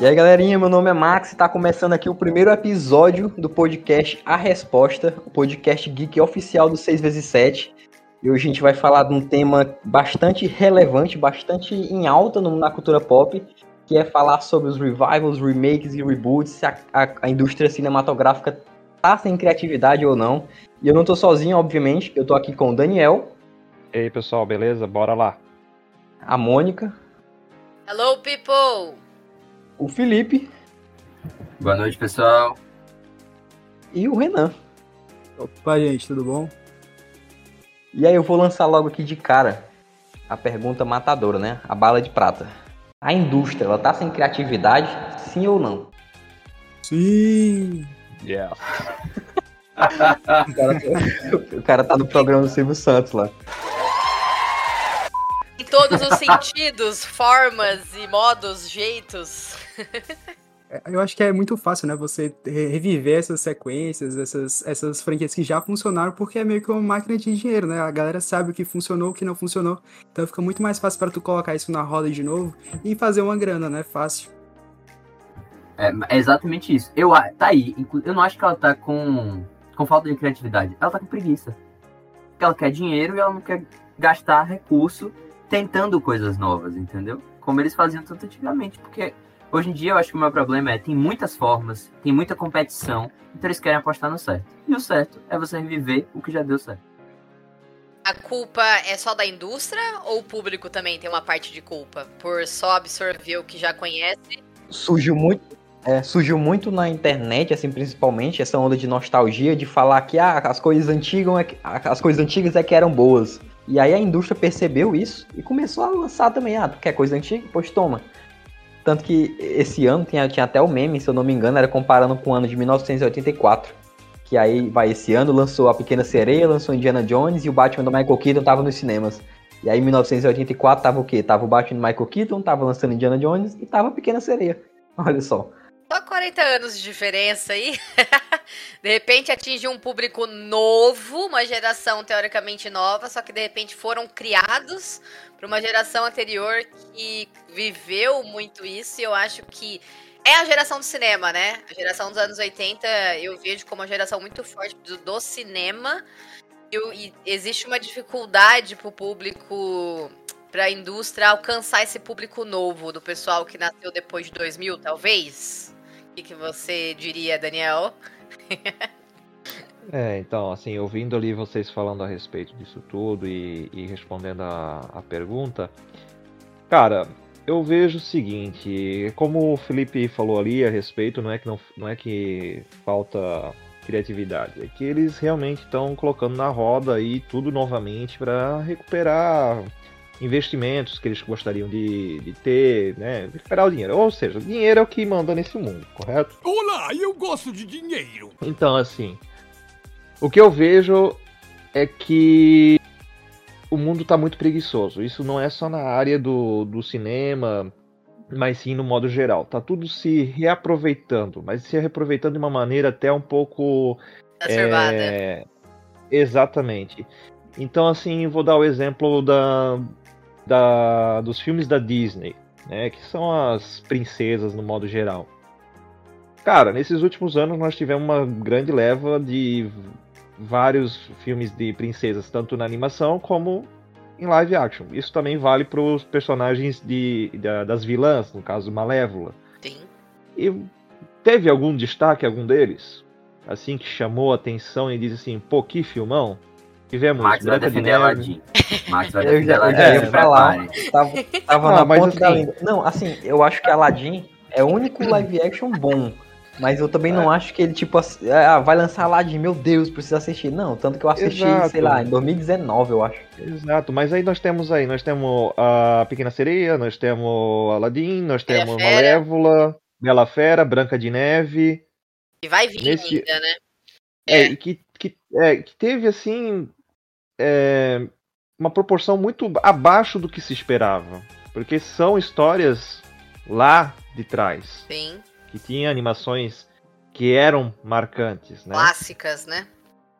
E aí, galerinha, meu nome é Max e está começando aqui o primeiro episódio do podcast A Resposta, o podcast geek oficial do 6x7. E hoje a gente vai falar de um tema bastante relevante, bastante em alta na cultura pop, que é falar sobre os revivals, remakes e reboots, se a, a, a indústria cinematográfica tá sem criatividade ou não. E eu não tô sozinho, obviamente, eu tô aqui com o Daniel. E aí, pessoal, beleza? Bora lá. A Mônica. Hello, people! O Felipe. Boa noite, pessoal. E o Renan. Opa, gente, tudo bom? E aí eu vou lançar logo aqui de cara a pergunta matadora, né? A bala de prata. A indústria, ela tá sem criatividade, sim ou não? Sim. Yeah. o, cara, tá- o cara tá no programa do Silvio Santos lá todos os sentidos, formas e modos, jeitos. É, eu acho que é muito fácil, né? Você reviver essas sequências, essas, essas franquias que já funcionaram, porque é meio que uma máquina de dinheiro, né? A galera sabe o que funcionou, o que não funcionou. Então fica muito mais fácil para tu colocar isso na roda de novo e fazer uma grana, né? Fácil. É, é exatamente isso. Eu, tá aí. Eu não acho que ela tá com, com falta de criatividade. Ela tá com preguiça. Ela quer dinheiro e ela não quer gastar recurso tentando coisas novas, entendeu? Como eles faziam tanto antigamente, porque hoje em dia eu acho que o meu problema é tem muitas formas, tem muita competição, então eles querem apostar no certo. E o certo é você reviver o que já deu certo. A culpa é só da indústria ou o público também tem uma parte de culpa por só absorver o que já conhece? Surgiu muito, é, surgiu muito na internet, assim, principalmente, essa onda de nostalgia, de falar que ah, as coisas antigas é, as coisas antigas é que eram boas. E aí a indústria percebeu isso e começou a lançar também. Ah, tu quer coisa antiga? Pois toma. Tanto que esse ano tinha, tinha até o meme, se eu não me engano, era comparando com o ano de 1984. Que aí, vai, esse ano lançou A Pequena Sereia, lançou Indiana Jones e o Batman do Michael Keaton tava nos cinemas. E aí em 1984 tava o quê? Tava o Batman do Michael Keaton, tava lançando Indiana Jones e tava a Pequena Sereia. Olha só. Só 40 anos de diferença aí. de repente atinge um público novo, uma geração teoricamente nova, só que de repente foram criados para uma geração anterior que viveu muito isso. E eu acho que é a geração do cinema, né? A geração dos anos 80 eu vejo como uma geração muito forte do, do cinema. E, e existe uma dificuldade para o público para a indústria alcançar esse público novo do pessoal que nasceu depois de 2000, talvez? O que, você diria, Daniel? é, então, assim, ouvindo ali vocês falando a respeito disso tudo e, e respondendo a, a pergunta, cara, eu vejo o seguinte, como o Felipe falou ali a respeito, não é que, não, não é que falta criatividade, é que eles realmente estão colocando na roda aí tudo novamente para recuperar investimentos que eles gostariam de, de ter, né? Recuperar o dinheiro. Ou seja, o dinheiro é o que manda nesse mundo, correto? Olá, eu gosto de dinheiro. Então, assim, o que eu vejo é que o mundo está muito preguiçoso. Isso não é só na área do, do cinema, mas sim no modo geral. Tá tudo se reaproveitando, mas se reaproveitando de uma maneira até um pouco. É, exatamente. Então, assim, vou dar o exemplo da, da, dos filmes da Disney, né, que são as princesas no modo geral. Cara, nesses últimos anos nós tivemos uma grande leva de vários filmes de princesas, tanto na animação como em live action. Isso também vale para os personagens de, das vilãs, no caso Malévola. Sim. E teve algum destaque, algum deles? Assim, que chamou a atenção e diz assim, pô, que filmão? Tivemos Max vai defender Aladdin. Max vai defender Aladdin. Eu já ia falar. Tava, tava ah, na ponta assim... da língua. Não, assim, eu acho que Aladdin é o único live action bom. Mas eu também é. não acho que ele, tipo, ah, vai lançar Aladdin, meu Deus, precisa assistir. Não, tanto que eu assisti, Exato. sei lá, em 2019, eu acho. Exato, mas aí nós temos aí, nós temos a Pequena Sereia, nós temos Aladdin, nós temos Bela Malévola, Bela Fera, Branca de Neve. E vai vir Nesse... ainda, né? É, é que, que, é, que teve, assim, é, uma proporção muito abaixo do que se esperava. Porque são histórias lá de trás. Sim. Que tinha animações que eram marcantes, né? Clássicas, né?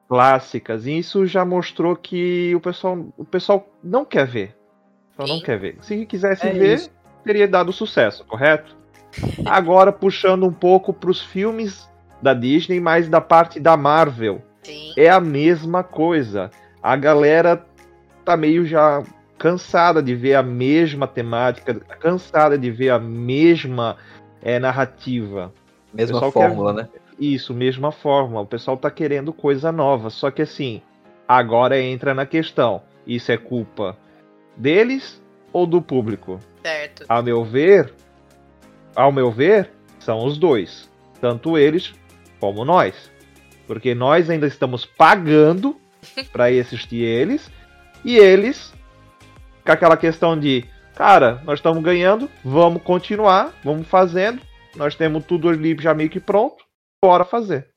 Clássicas. E isso já mostrou que o pessoal, o pessoal não quer ver. Só não quer ver. Se quisesse é ver, isso. teria dado sucesso, correto? Agora puxando um pouco pros filmes da Disney, mas da parte da Marvel. Sim. É a mesma coisa. A galera tá meio já cansada de ver a mesma temática, cansada de ver a mesma é, narrativa. Mesma fórmula, quer- né? Isso, mesma forma. O pessoal tá querendo coisa nova. Só que assim, agora entra na questão: isso é culpa deles ou do público? Certo. A meu ver, ao meu ver, são os dois. Tanto eles como nós. Porque nós ainda estamos pagando para assistir eles. E eles, com aquela questão de, cara, nós estamos ganhando, vamos continuar, vamos fazendo. Nós temos tudo ali já meio que pronto, bora fazer.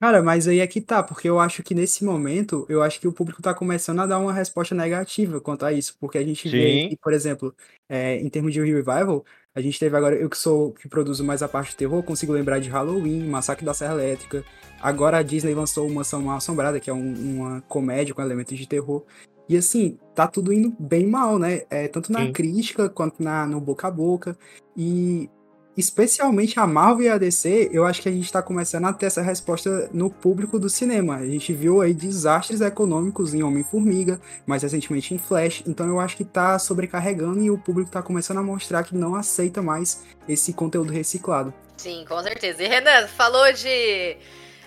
Cara, mas aí é que tá, porque eu acho que nesse momento, eu acho que o público tá começando a dar uma resposta negativa quanto a isso, porque a gente vê Sim. que, por exemplo, é, em termos de revival, a gente teve agora, eu que sou, que produzo mais a parte de terror, consigo lembrar de Halloween, Massacre da Serra Elétrica, agora a Disney lançou Mansão Mal Assombrada, que é um- uma comédia com elementos de terror, e assim, tá tudo indo bem mal, né, é, tanto na Sim. crítica quanto na, no boca a boca, e especialmente a Marvel e a DC, eu acho que a gente tá começando a ter essa resposta no público do cinema. A gente viu aí desastres econômicos em Homem-Formiga, mais recentemente em Flash, então eu acho que tá sobrecarregando e o público tá começando a mostrar que não aceita mais esse conteúdo reciclado. Sim, com certeza. E Renan, falou de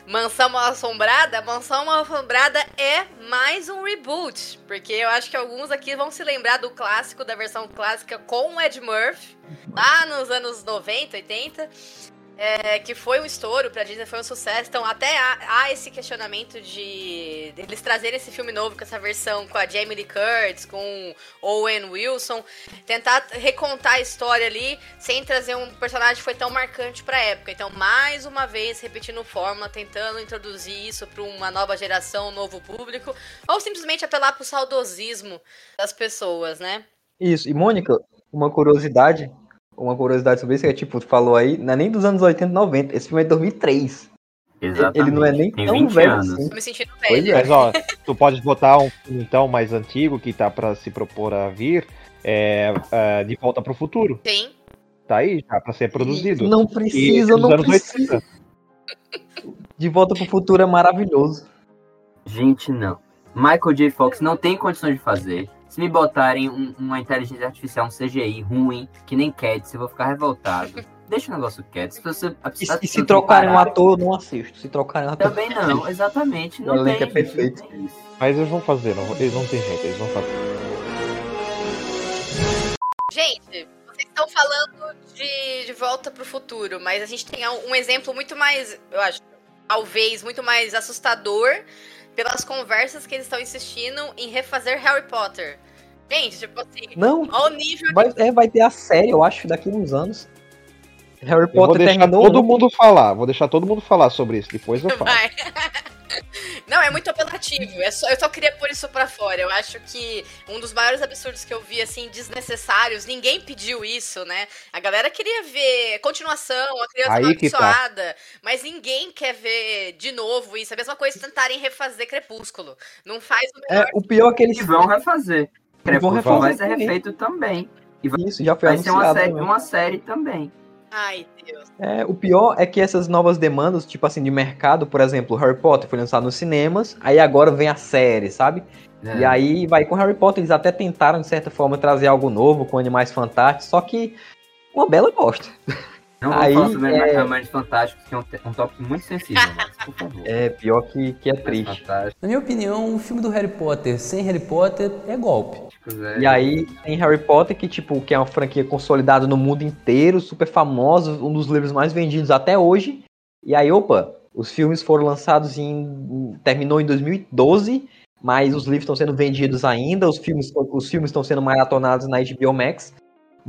Mansão Mal Assombrada. Mansão Mal Assombrada é mais um reboot. Porque eu acho que alguns aqui vão se lembrar do clássico, da versão clássica com o Ed Murphy, lá nos anos 90, 80. É, que foi um estouro pra Disney, foi um sucesso. Então, até há, há esse questionamento de, eles trazerem esse filme novo com essa versão com a Jamie Lee Curtis, com Owen Wilson, tentar recontar a história ali sem trazer um personagem que foi tão marcante pra época. Então, mais uma vez, repetindo fórmula, tentando introduzir isso pra uma nova geração, um novo público, ou simplesmente apelar pro saudosismo das pessoas, né? Isso. E, Mônica, uma curiosidade, uma curiosidade sobre isso é tipo, tu falou aí, não é nem dos anos 80 e 90, esse filme é de 2003. Exatamente. Ele não é nem Tem tão 20 velho anos. assim. Tô me sentindo Pois velha. é. Mas ó, tu pode botar um filme então mais antigo que tá pra se propor a vir, é, é, De Volta pro Futuro. Sim. Tá aí já pra ser produzido. Não E precisa, dos não anos precisa. 80. De Volta pro Futuro é maravilhoso. Gente, não. Michael J. Fox não tem condições de fazer. Se me botarem um- uma inteligência artificial, um CGI ruim, que nem Cats, eu vou ficar revoltado. Deixa o negócio quieto. Se, você, a- E, a- e se trocarem um ator, eu não assisto. Se trocarem um ator. Também não, exatamente. Não O elenco tem, é perfeito. não. Mas eles vão fazer, não, eles não tem jeito, eles vão fazer. Gente, vocês estão falando de, de volta pro futuro, mas a gente tem um exemplo muito mais, eu acho, talvez muito mais assustador pelas conversas que eles estão insistindo em refazer Harry Potter. Gente, tipo assim, Não, olha o nível vai, é, vai ter a série, eu acho, daqui a uns anos. Harry Eu vou Potter deixar terminou. todo mundo falar, vou deixar todo mundo falar sobre isso, depois eu falo. Vai. Não, é muito apelativo. É só, eu só queria pôr isso pra fora. Eu acho que um dos maiores absurdos que eu vi, assim, desnecessários, ninguém pediu isso, né? A galera queria ver continuação, a criança que tá. amaldiçoada, mas ninguém quer ver de novo isso. É a mesma coisa tentarem refazer Crepúsculo. Não faz o menor É, o pior é que eles vão refazer. Crepúsculo vai ser também. refeito também. E vai, Isso, já foi vai ser uma série, né? uma série também. Ai, Deus. É, o pior é que essas novas demandas, tipo assim, de mercado, por exemplo, Harry Potter foi lançado nos cinemas, aí agora vem a série, sabe? É. E aí vai com Harry Potter, eles até tentaram, de certa forma, trazer algo novo com Animais Fantásticos, só que uma bela bosta. Não aí, falar sobre é- Animais Fantásticos, que é um, um tópico muito sensível, mas, por favor. É, pior que, que é triste. Fantásticos, Na minha opinião, o filme do Harry Potter sem Harry Potter é golpe. é. E aí tem Harry Potter, que tipo, que é uma franquia consolidada no mundo inteiro, super famosa, um dos livros mais vendidos até hoje. E aí, opa, os filmes foram lançados em. terminou em 2012, mas os livros estão sendo vendidos ainda, os filmes os filmes estão sendo maratonados na HBO Max.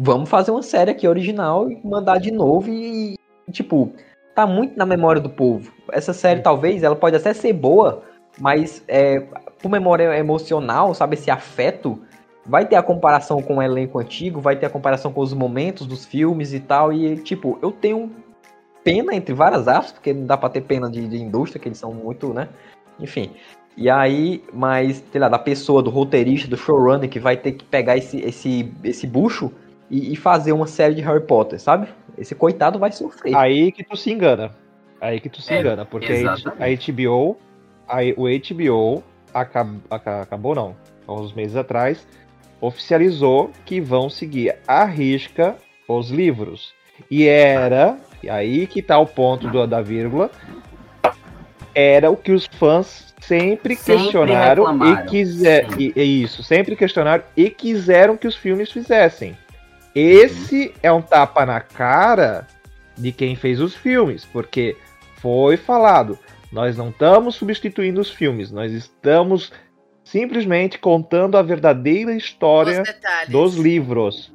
Vamos fazer uma série aqui original e mandar de novo e, tipo, tá muito na memória do povo. Essa série, talvez, ela pode até ser boa, mas é, por memória emocional, sabe, esse afeto, vai ter a comparação com o elenco antigo, vai ter a comparação com os momentos dos filmes e tal, e tipo, eu tenho pena entre várias aspas, porque não dá pra ter pena de, de indústria, que eles são muito, né, enfim. E aí, mas, sei lá, da pessoa, do roteirista, do showrunner, que vai ter que pegar esse, esse, esse bucho e, e fazer uma série de Harry Potter, sabe? Esse coitado vai sofrer. Aí que tu se engana. Aí que tu se É, engana, porque a exatamente. HBO, a, o HBO acab, aca- acabou não, há uns meses atrás, oficializou que vão seguir à risca os livros. E era, e aí que tá o ponto do- da vírgula, era o que os fãs sempre, Sempre questionaram e quiser, e, e isso, sempre questionaram e quiseram que os filmes fizessem. Esse é um tapa na cara de quem fez os filmes, porque foi falado, nós não estamos substituindo os filmes, nós estamos simplesmente contando a verdadeira história dos livros.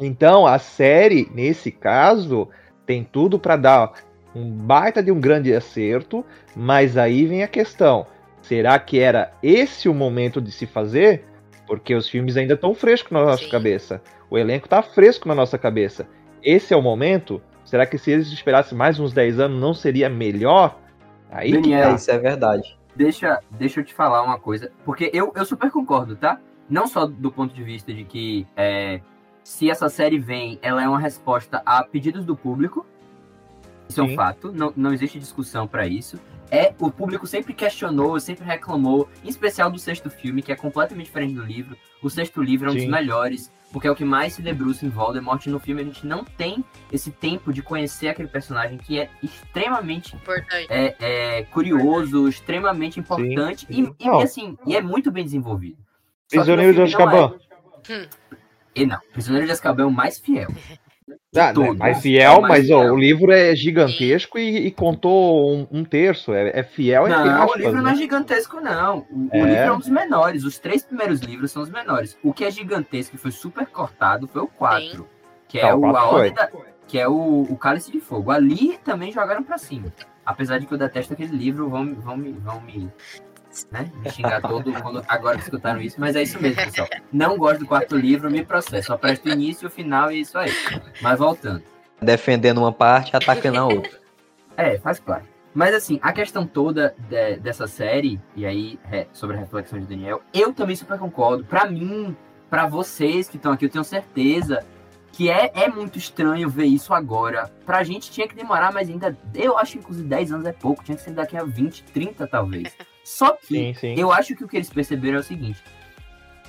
Então, a série, nesse caso, tem tudo para dar um baita de um grande acerto, mas aí vem a questão: será que era esse o momento de se fazer? Porque os filmes ainda estão frescos na nossa Sim. cabeça. O elenco tá fresco na nossa cabeça. Esse é o momento? Será que se eles esperassem mais uns 10 anos não seria melhor? Aí que Daniel, É, isso é verdade. deixa, deixa eu te falar uma coisa, porque eu, eu super concordo, tá? Não só do ponto de vista de que é, se essa série vem, ela é uma resposta a pedidos do público. Isso é um Sim. fato, não, não existe discussão pra isso. É, o público sempre questionou, sempre reclamou, em especial do sexto filme, que é completamente diferente do livro. O sexto livro é um dos Sim. melhores, porque é o que mais se debruça em Voldemort. E no filme a gente não tem esse tempo de conhecer aquele personagem que é extremamente Importante. é, é curioso, extremamente importante Sim, sim. E, e, assim, e é muito bem desenvolvido. Prisioneiro de não Azkaban. é. E não, Prisioneiro de Azkaban é o mais fiel. Ah, né, mais É fiel, o mais mas ó, fiel. o livro é gigantesco e, e contou um, um terço. É, é fiel entre Não, aspas, o livro né? não é gigantesco, não. O, o É. livro é um dos menores. Os três primeiros livros são os menores. O que é gigantesco e foi super cortado foi o 4. Que é Ah, o o, da- que é o, o Cálice de Fogo. Ali também jogaram pra cima. Apesar de que eu detesto aquele livro, vão, me- vão, me, né, me xingar todo quando, agora que escutaram isso, mas é isso mesmo, pessoal. Não gosto do quarto livro, me processo. Só presto o início, o final e isso aí. Mas voltando. Defendendo uma parte, atacando a outra. É, faz parte. Mas assim, a questão toda de- dessa série, e aí é, sobre a reflexão de Daniel, eu também super concordo. Pra mim, pra vocês que estão aqui, eu tenho certeza que é, é muito estranho ver isso agora. Pra gente tinha que demorar, mas ainda. Eu acho que inclusive 10 anos é pouco, tinha que ser daqui a 20, 30 talvez. Só que Sim, sim. eu acho que o que eles perceberam é o seguinte.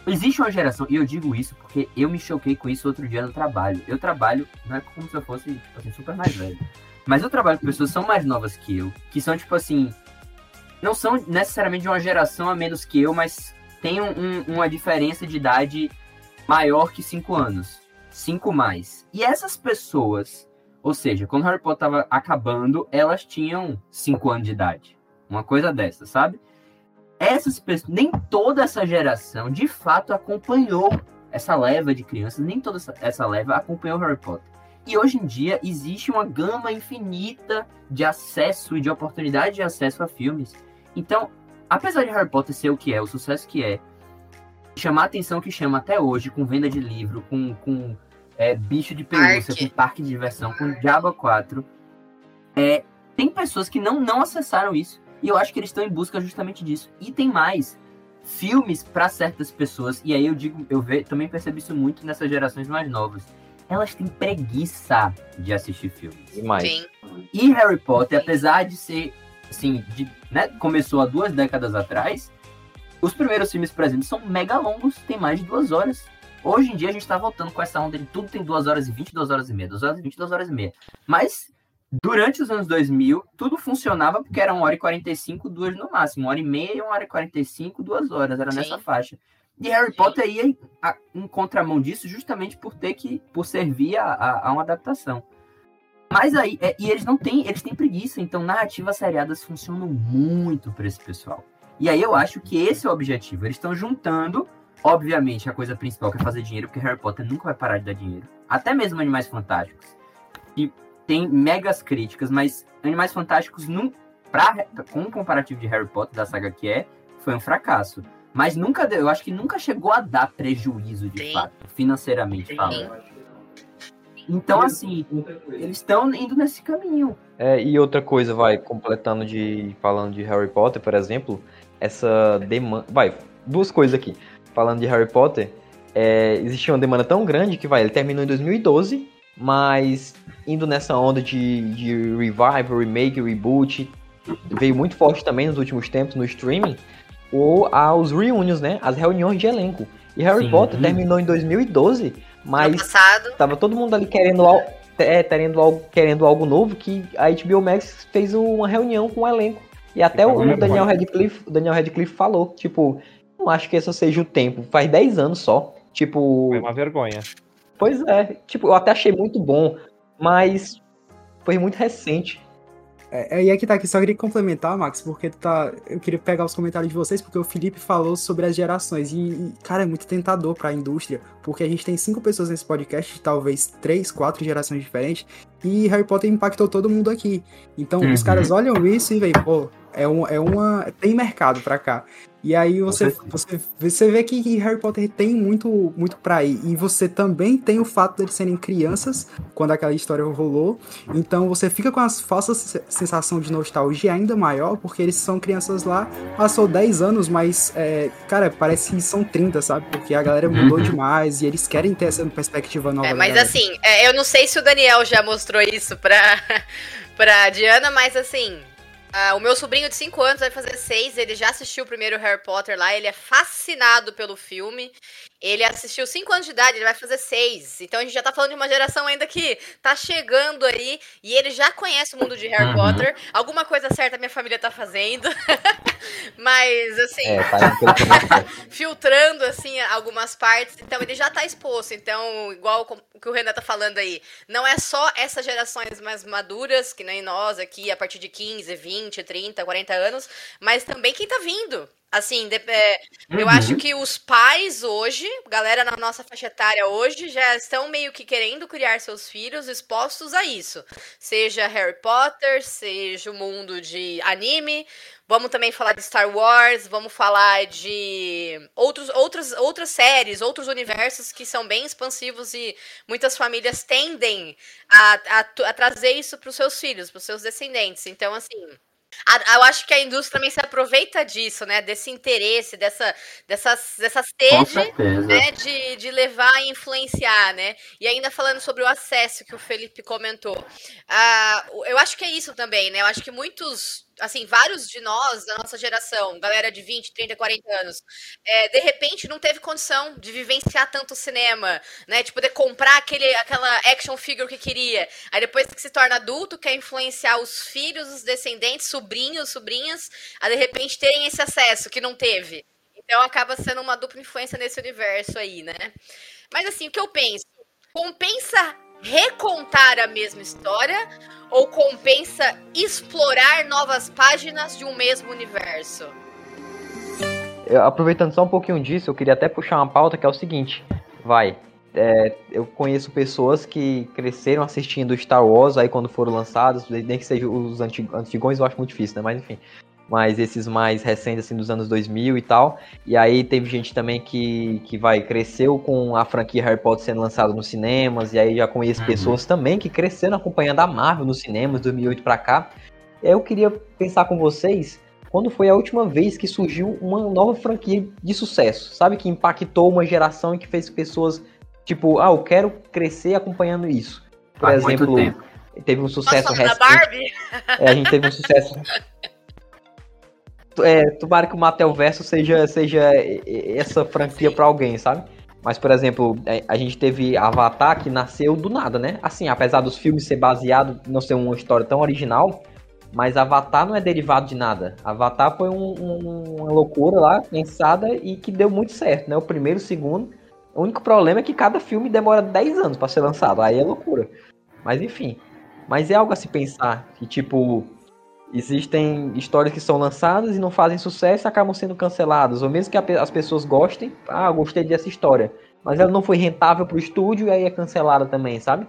Existe uma geração, e eu digo isso porque eu me choquei com isso outro dia no trabalho. Eu trabalho, não é como se eu fosse, tipo assim, super mais velho. Mas eu trabalho com pessoas que são mais novas que eu, que são, tipo assim, não são necessariamente de uma geração a menos que eu, mas tem um- um- uma diferença de idade maior que 5 anos. 5 mais. E essas pessoas, ou seja, quando Harry Potter tava acabando, elas tinham 5 anos de idade. Uma coisa dessa, sabe? Essas pessoas, nem toda essa geração de fato acompanhou essa leva de crianças, nem toda essa, leva acompanhou Harry Potter. E hoje em dia existe uma gama infinita de acesso e de oportunidade de acesso a filmes. Então, apesar de Harry Potter ser o que é, o sucesso que é, chamar a atenção que chama até hoje, com venda de livro, com, com é, bicho de pelúcia, Parque. com parque de diversão, com Diabo 4, é, tem pessoas que não, não acessaram isso. E eu acho que eles estão em busca justamente disso. E tem mais. Filmes para certas pessoas, e aí eu digo, eu ve, também percebo isso muito nessas gerações mais novas. Elas têm preguiça de assistir filmes. Demais. Sim. E Harry Potter, apesar de ser, assim, de, né, começou há duas décadas atrás, os primeiros filmes, por exemplo, são mega longos, tem mais de duas horas. Hoje em dia a gente tá voltando com essa onda de tudo tem duas horas e vinte, duas horas e meia, duas horas e vinte, duas horas e meia. Mas, durante os anos 2000, tudo funcionava porque era uma hora e 45, duas no máximo. Uma hora e meia, uma hora e 45, duas horas, era Sim. nessa faixa. E Harry Potter ia em, a- em contramão disso justamente por ter que, por servir a, a, a uma adaptação. Mas aí, é, e eles não têm, eles têm preguiça, então narrativas seriadas funcionam muito para esse pessoal. E aí eu acho que esse é o objetivo. Eles estão juntando, obviamente, a coisa principal que é fazer dinheiro, porque Harry Potter nunca vai parar de dar dinheiro. Até mesmo Animais Fantásticos. E tem megas críticas, mas Animais Fantásticos, num, pra, com um comparativo de Harry Potter, da saga que é, foi um fracasso. Mas nunca deu, eu acho que nunca chegou a dar prejuízo de Sim. fato, financeiramente Sim. falando. Então, assim, eles estão indo nesse caminho. É, e outra coisa, vai, completando de. Falando de Harry Potter, por exemplo, essa demanda. Vai, duas coisas aqui. Falando de Harry Potter, é, existia uma demanda tão grande que vai, ele terminou em 2012, mas indo nessa onda de, de revival, remake, reboot, veio muito forte também nos últimos tempos no streaming, ou aos reunions, né? As reuniões de elenco. E Harry Sim. Potter terminou em 2012, Ano mas passado. tava todo mundo ali querendo, al- é, querendo, algo, querendo algo novo, que a HBO Max fez uma reunião com o elenco. E até o, Daniel. Radcliffe, o Daniel Radcliffe falou, tipo, não acho que esse seja o tempo. Faz 10 anos só. Tipo, Foi uma vergonha. Pois é, tipo, eu até achei muito bom, mas foi muito recente. É, e aqui tá aqui, só queria complementar, Max, porque tá. Eu queria pegar os comentários de vocês, porque o Felipe falou sobre as gerações. E, e, cara, é muito tentador pra indústria, porque a gente tem cinco pessoas nesse podcast, talvez três, quatro gerações diferentes, e Harry Potter impactou todo mundo aqui. Então os Uhum. caras olham isso e veem, pô, é, um, é uma. Tem mercado pra cá. E aí você, você, você vê que Harry Potter tem muito, muito pra ir. E você também tem o fato deles serem crianças, quando aquela história rolou. Então você fica com as falsas se- sensação de nostalgia ainda maior, porque eles são crianças lá, passou 10 anos, mas, é, cara, parece que são 30, sabe? Porque a galera mudou Uhum. demais e eles querem ter essa perspectiva nova. É, mas galera. assim, é, eu não sei se o Daniel já mostrou isso pra, pra Diana, mas assim. ah, o meu sobrinho de 5 anos vai fazer 6, ele já assistiu o primeiro Harry Potter lá, ele é fascinado pelo filme. Ele assistiu 5 anos de idade, ele vai fazer 6. Então a gente já tá falando de uma geração ainda que tá chegando aí e ele já conhece o mundo de Harry Uhum. Potter. Alguma coisa certa minha família tá fazendo. Mas assim, É, tá filtrando assim algumas partes, então ele já tá exposto. Então, igual o que o Renan tá falando aí, não é só essas gerações mais maduras, que nem nós aqui, a partir de 15, 20, 30, 40 anos, mas também quem tá vindo. Assim, de- é, eu Uhum. acho que os pais hoje, galera na nossa faixa etária hoje, já estão meio que querendo criar seus filhos expostos a isso. Seja Harry Potter, seja o mundo de anime. Vamos também falar de Star Wars, vamos falar de outros, outras, outras séries, outros universos que são bem expansivos e muitas famílias tendem a, a, a trazer isso para os seus filhos, para os seus descendentes. Então, assim, a- eu acho que a indústria também se aproveita disso, né? Desse interesse, dessa, dessa Com sede né, de, de levar e influenciar, né? E ainda falando sobre o acesso que o Felipe comentou. O- eu acho que é isso também, né? Eu acho que muitos, assim, vários de nós, da nossa geração, galera de 20, 30, 40 anos, é, de repente não teve condição de vivenciar tanto cinema, né? De poder comprar aquele, aquela action figure que queria. Aí depois que se torna adulto, quer influenciar os filhos, os descendentes, sobrinhos, sobrinhas, a de repente terem esse acesso que não teve. Então acaba sendo uma dupla influência nesse universo aí, né? Mas assim, o que eu penso? Compensa recontar a mesma história ou compensa explorar novas páginas de um mesmo universo? Eu, aproveitando só um pouquinho disso, eu queria até puxar uma pauta que é o seguinte, vai. é, eu conheço pessoas que cresceram assistindo Star Wars aí quando foram lançados, nem que sejam os anti- antigões, eu acho muito difícil, né? Mas enfim. Mas esses mais recentes, assim, dos anos 2000 e tal. E aí teve gente também que, que vai, cresceu com a franquia Harry Potter sendo lançada nos cinemas. E aí já conheço Uhum. pessoas também que cresceram acompanhando a Marvel nos cinemas, 2008 pra cá. E aí eu queria pensar com vocês quando foi a última vez que surgiu uma nova franquia de sucesso, sabe? Que impactou uma geração e que fez pessoas, tipo, ah, eu quero crescer acompanhando isso. Por muito exemplo, tempo. teve um sucesso da recente. Barbie? É, a gente teve um sucesso. É, tomara que o Matel Verso seja, seja essa franquia pra alguém, sabe? Mas, por exemplo, a- a gente teve Avatar que nasceu do nada, né? Assim, apesar dos filmes ser baseado, não ser uma história tão original, mas Avatar não é derivado de nada. Avatar foi um- um- uma loucura lá, pensada e que deu muito certo, né? O primeiro, o segundo. O único problema é que cada filme demora 10 anos pra ser lançado. Aí é loucura. Mas enfim. Mas é algo a se pensar. Que tipo. Existem histórias que são lançadas e não fazem sucesso e acabam sendo canceladas. Ou mesmo que as pessoas gostem, ah, gostei dessa história. Mas ela não foi rentável pro estúdio e aí é cancelada também, sabe?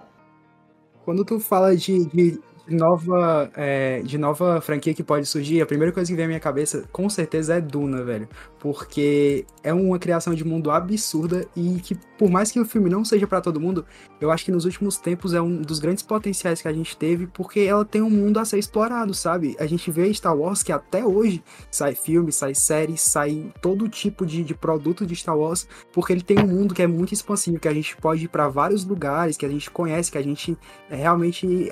Quando tu fala de, de nova, é, de nova franquia que pode surgir, a primeira coisa que vem à minha cabeça, com certeza, é Duna, velho. Porque é uma criação de mundo absurda e que, por mais que o filme não seja para todo mundo, eu acho que nos últimos tempos é um dos grandes potenciais que a gente teve, porque ela tem um mundo a ser explorado, sabe? A gente vê Star Wars que até hoje sai filme, sai série, sai todo tipo de, de produto de Star Wars, porque ele tem um mundo que é muito expansivo, que a gente pode ir para vários lugares, que a gente conhece, que a gente realmente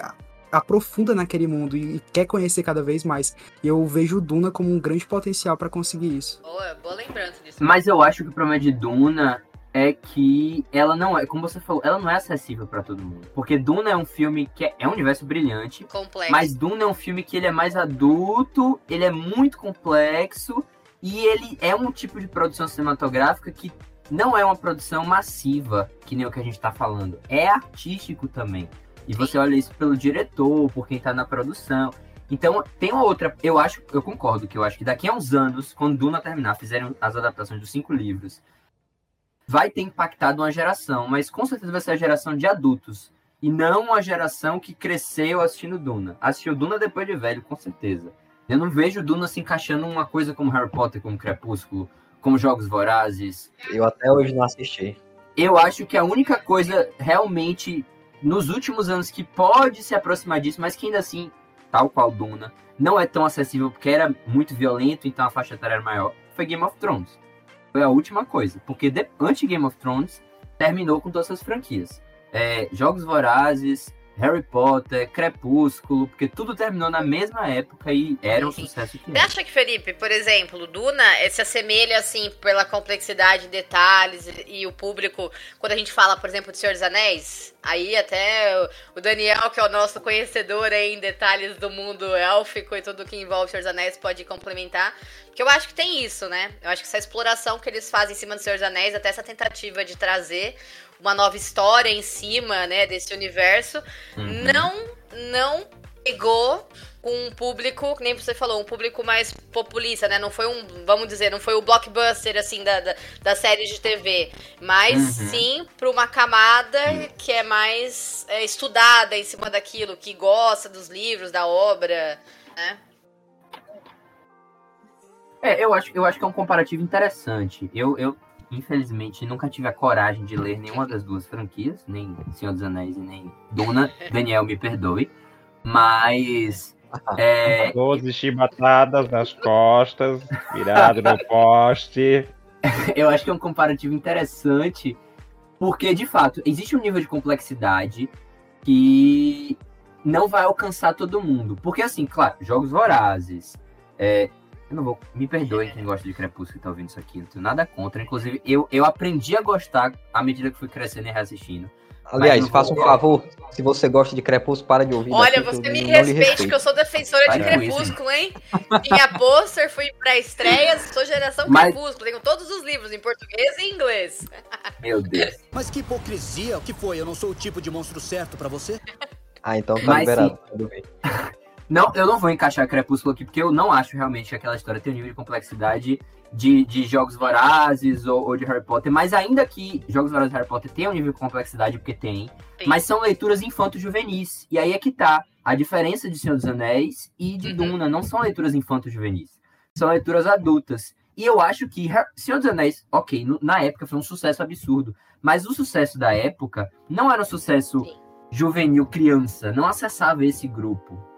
aprofunda naquele mundo e, quer conhecer cada vez mais. E eu vejo Duna como um grande potencial para conseguir isso. Boa, boa lembrança disso. Mas eu acho que o problema de Duna é que ela não é, como você falou, ela não é acessível para todo mundo. Porque Duna é um filme que é, é, um universo brilhante, complexo. mas Duna é um filme que ele é mais adulto, ele é muito complexo e ele é um tipo de produção cinematográfica que não é uma produção massiva, que nem o que a gente tá falando. É artístico também. E você olha isso pelo diretor, por quem tá na produção. Então, tem uma outra. Eu acho, eu concordo que eu acho que daqui a uns anos, quando Duna terminar, fizerem as adaptações dos cinco livros, vai ter impactado uma geração, mas com certeza vai ser a geração de adultos. E não uma geração que cresceu assistindo Duna. Assistiu Duna depois de velho, com certeza. Eu não vejo Duna se encaixando numa coisa como Harry Potter, como Crepúsculo, como Jogos Vorazes. Eu até hoje não assisti. Eu acho que a única coisa realmente nos últimos anos que pode se aproximar disso, mas que ainda assim, tal qual Duna, não é tão acessível porque era muito violento, então a faixa etária era maior, foi Game of Thrones. Foi a última coisa, porque de, antes Game of Thrones terminou com todas as franquias. É, Jogos Vorazes, Harry Potter, Crepúsculo, porque tudo terminou na mesma época e era um sucesso que Você acha que, Felipe, por exemplo, Duna se assemelha, assim, pela complexidade, detalhes e, o público, quando a gente fala, por exemplo, de Senhor dos Anéis? Aí até o Daniel, que é o nosso conhecedor em detalhes do mundo élfico e tudo que envolve Senhor dos Anéis, pode complementar. Porque eu acho que tem isso, né? Eu acho que essa exploração que eles fazem em cima do Senhor dos Anéis, até essa tentativa de trazer uma nova história em cima, né, desse universo, uhum. não não pegou com um público, nem você falou, um público mais populista, né? Não foi um, vamos dizer, não foi o blockbuster, assim, da, da, da série de TV. Mas uhum. sim para uma camada que é mais é, estudada em cima daquilo, que gosta dos livros, da obra, né? É, eu acho, eu acho que é um comparativo interessante. Eu, eu infelizmente, nunca tive a coragem de ler nenhuma das duas franquias, nem Senhor dos Anéis e nem Duna. Daniel, me perdoe. Mas. É... Doze chibatadas nas costas, virado no poste. Eu acho que é um comparativo interessante, porque, de fato, existe um nível de complexidade que não vai alcançar todo mundo. Porque, assim, claro, jogos vorazes, é, eu não vou. Me perdoem quem gosta de Crepúsculo e tá ouvindo isso aqui. Não tenho nada contra. Inclusive, eu, eu aprendi a gostar à medida que fui crescendo e reassistindo. Aliás, faça um favor. Se você gosta de Crepúsculo, para de ouvir. Olha, você me respeite, que eu sou defensora de Crepúsculo, hein? Minha pôster fui pra estreia, sou geração Mas... Crepúsculo. Tenho todos os livros em português e inglês. Meu Deus. Mas que hipocrisia. O que foi? Eu não sou o tipo de monstro certo para você? Ah, então tá Mas, liberado. Tudo bem. Não, eu não vou encaixar Crepúsculo aqui, porque eu não acho realmente que aquela história tem um nível de complexidade de, de Jogos Vorazes ou, ou, de Harry Potter, mas ainda que Jogos Vorazes e Harry Potter tenham um nível de complexidade, porque tem, mas são leituras infanto-juvenis. E aí é que tá a diferença de Senhor dos Anéis e de uhum. Duna. Não são leituras infanto-juvenis, são leituras adultas. E eu acho que Senhor dos Anéis, ok, no, na época foi um sucesso absurdo, mas o sucesso da época não era um sucesso Sim. juvenil, criança, não acessava esse grupo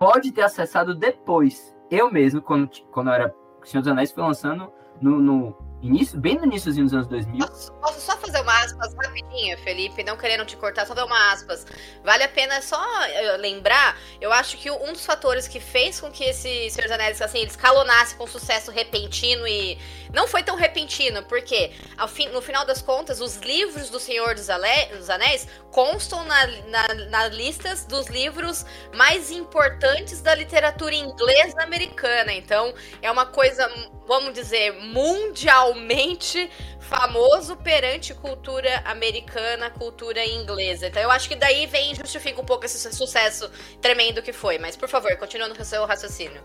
pode ter acessado depois. Eu mesmo, quando, quando eu era. Senhor dos Anéis foi lançando no, no início, bem no iníciozinho dos anos 2000. Posso, posso, só fazer uma aspas rapidinho, Felipe? Não querendo te cortar, só dar uma aspas. Vale a pena só eh, lembrar, eu acho que um dos fatores que fez com que esse Senhor dos Anéis, assim, ele escalonasse com sucesso repentino e... Não foi tão repentino, porque no final das contas, os livros do Senhor dos, dos Anéis constam na, na, na listas dos livros mais importantes da literatura inglesa americana. Então, é uma coisa, vamos dizer, mundialmente famoso perante cultura americana, cultura inglesa. Então eu acho que daí vem justifica um pouco esse sucesso tremendo que foi. Mas por favor, continuando com o seu raciocínio.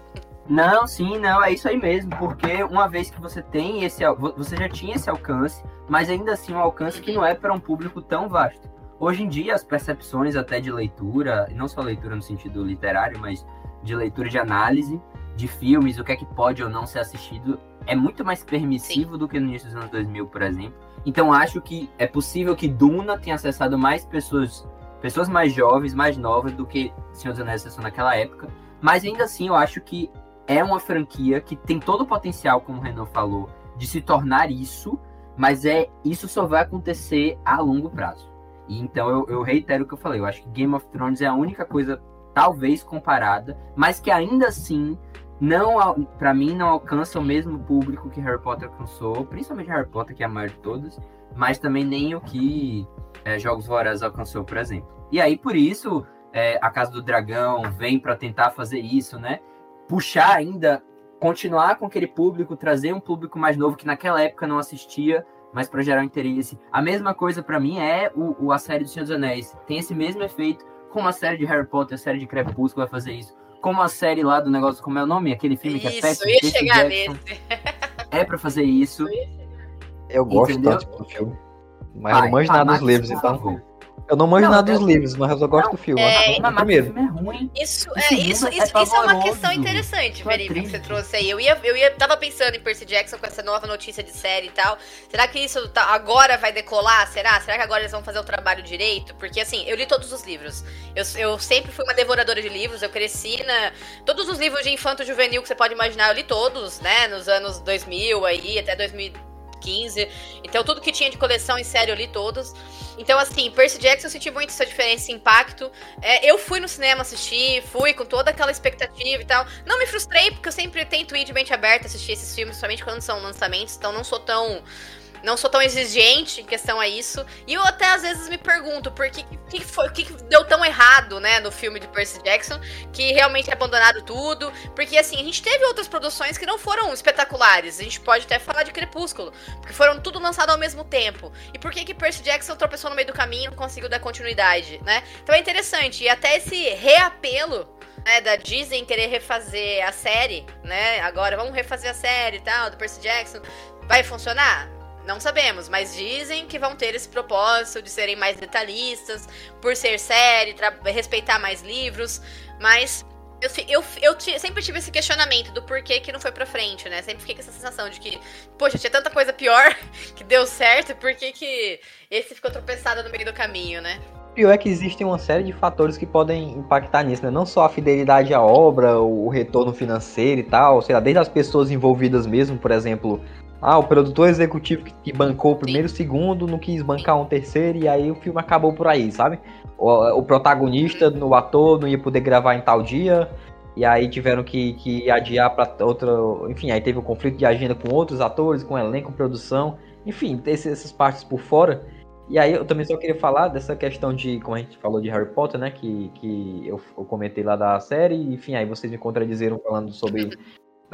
Não, sim, não, é isso aí mesmo, porque uma vez que você tem esse, você já tinha esse alcance, mas ainda assim um alcance que não é para um público tão vasto. Hoje em dia, as percepções até de leitura, não só leitura no sentido literário, mas de leitura de análise de filmes, o que é que pode ou não ser assistido, é muito mais permissivo Sim. do que no início dos anos 2000, por exemplo. Então acho que é possível que Duna tenha acessado mais pessoas, pessoas mais jovens, mais novas do que Senhor dos Anéis acessou naquela época. Mas ainda assim, eu acho que é uma franquia que tem todo o potencial, como o Renan falou, de se tornar isso, mas é isso só vai acontecer a longo prazo. E então eu, eu reitero o que eu falei, eu acho que Game of Thrones é a única coisa talvez comparada, mas que ainda assim não para mim não alcança o mesmo público que Harry Potter alcançou, principalmente Harry Potter que é a maior de todas, mas também nem o que é, Jogos Vorazes alcançou, por exemplo. E aí por isso é, a Casa do Dragão vem para tentar fazer isso, né? Puxar ainda, continuar com aquele público, trazer um público mais novo que naquela época não assistia, mas para gerar interesse. A mesma coisa para mim é o, o, a série do Senhor dos Anéis. Tem esse mesmo efeito como a série de Harry Potter, a série de Crepúsculo vai fazer isso. Como a série lá do negócio, como é o nome? Aquele filme isso, que é péssimo. Isso, ia chegar Jackson. nesse. É pra fazer isso. Eu gosto Entendeu? tanto do filme. Mas não manjo nada dos livros, então. Eu não manjo não, nada dos livros, mas eu gosto não, do filme. É, mas, primeiro. é ruim. Isso, é, isso, isso, é, isso é uma questão interessante, Felipe, que você trouxe aí. Eu ia, eu ia, tava pensando em Percy Jackson com essa nova notícia de série e tal. Será que isso tá, agora vai decolar? Será? Será que agora eles vão fazer o trabalho direito? Porque assim, eu li todos os livros. Eu, eu sempre fui uma devoradora de livros, eu cresci na. Todos os livros de infanto juvenil que você pode imaginar, eu li todos, né? Nos anos 2000 aí, até 2000 15. Então, tudo que tinha de coleção em série eu li todos. Então, assim, Percy Jackson eu senti muito essa diferença, esse impacto. É, eu fui no cinema assistir, fui com toda aquela expectativa e tal. Não me frustrei, porque eu sempre tento ir de mente aberta assistir esses filmes, somente quando são lançamentos, então não sou tão não sou tão exigente em questão a isso. E eu até às vezes me pergunto por que, que, foi, que deu tão errado, né, no filme de Percy Jackson, que realmente é abandonado tudo. Porque assim, a gente teve outras produções que não foram espetaculares. A gente pode até falar de Crepúsculo, porque foram tudo lançado ao mesmo tempo. E por que que Percy Jackson tropeçou no meio do caminho e conseguiu dar continuidade, né? Então é interessante. E até esse reapelo né, da Disney querer refazer a série, né? Agora vamos refazer a série e tal, do Percy Jackson. Vai funcionar? Não sabemos, mas dizem que vão ter esse propósito de serem mais detalhistas, por ser série, respeitar mais livros, mas eu, eu, eu sempre tive esse questionamento do porquê que não foi pra frente, né? Sempre fiquei com essa sensação de que, poxa, tinha tanta coisa pior que deu certo, por que, que esse ficou tropeçado no meio do caminho, né? pior é que existem uma série de fatores que podem impactar nisso, né? Não só a fidelidade à obra, o retorno financeiro e tal, sei lá, desde as pessoas envolvidas mesmo, por exemplo, ah, o produtor executivo que bancou o primeiro o segundo não quis bancar um terceiro e aí o filme acabou por aí, sabe? O, o protagonista, o ator, não ia poder gravar em tal dia e aí tiveram que, que adiar para outra. Enfim, aí teve o um conflito de agenda com outros atores, com elenco, produção, enfim, essas partes por fora. E aí eu também só queria falar dessa questão de, como a gente falou de Harry Potter, né? Que, que eu, eu comentei lá da série, enfim, aí vocês me contradizeram falando sobre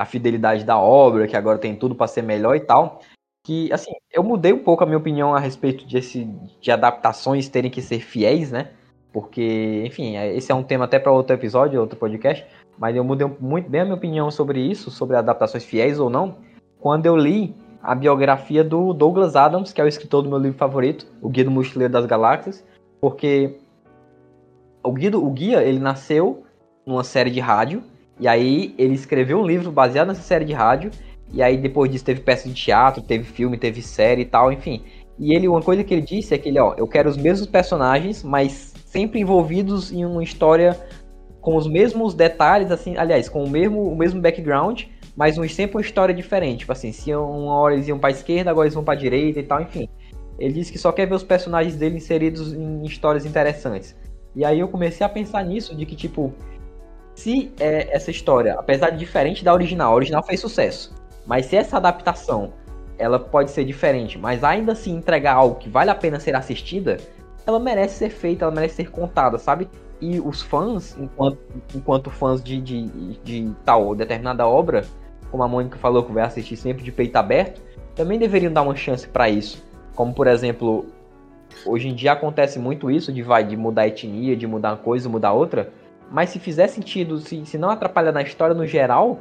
a fidelidade da obra, que agora tem tudo para ser melhor e tal. Que, assim, eu mudei um pouco a minha opinião a respeito desse, de adaptações terem que ser fiéis, né? Porque, enfim, é, esse é um tema até para outro episódio, outro podcast, mas eu mudei muito bem a minha opinião sobre isso, sobre adaptações fiéis ou não, quando eu li a biografia do Douglas Adams, que é o escritor do meu livro favorito, O Guia do Mochileiro das Galáxias, porque o guia, o guia ele nasceu numa série de rádio e aí ele escreveu um livro baseado nessa série de rádio. E aí depois disso teve peça de teatro, teve filme, teve série e tal, enfim. E ele, uma coisa que ele disse é que ele, ó, eu quero os mesmos personagens, mas sempre envolvidos em uma história com os mesmos detalhes, assim, aliás, com o mesmo, o mesmo background, mas um, sempre uma história diferente. Tipo assim, se uma hora eles iam pra esquerda, agora eles vão pra direita e tal, enfim. Ele disse que só quer ver os personagens dele inseridos em histórias interessantes. E aí eu comecei a pensar nisso, de que, tipo, se é, essa história, apesar de diferente da original, a original fez sucesso, mas se essa adaptação ela pode ser diferente, mas ainda assim entregar algo que vale a pena ser assistida, ela merece ser feita, ela merece ser contada, sabe? E os fãs, enquanto, enquanto fãs de, de, de tal determinada obra, como a Mônica falou que vai assistir sempre de peito aberto, também deveriam dar uma chance para isso. Como por exemplo, hoje em dia acontece muito isso de vai de mudar etnia, de mudar uma coisa, mudar outra. Mas se fizer sentido, se, se não atrapalhar na história no geral,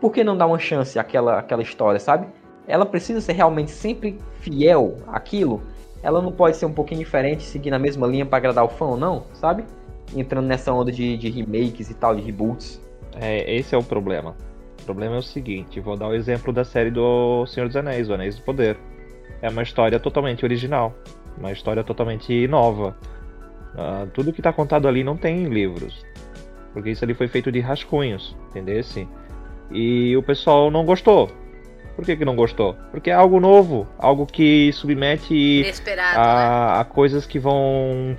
por que não dar uma chance àquela, àquela história, sabe? Ela precisa ser realmente sempre fiel àquilo. ela não pode ser um pouquinho diferente, seguir na mesma linha para agradar o fã ou não, sabe? Entrando nessa onda de, de remakes e tal, de reboots. É, esse é o problema. O problema é o seguinte, vou dar o exemplo da série do Senhor dos Anéis, o Anéis do Poder. É uma história totalmente original, uma história totalmente nova. Uh, tudo que está contado ali não tem em livros, porque isso ali foi feito de rascunhos, entendesse? E o pessoal não gostou. Por que, que não gostou? Porque é algo novo, algo que submete a, né? a coisas que vão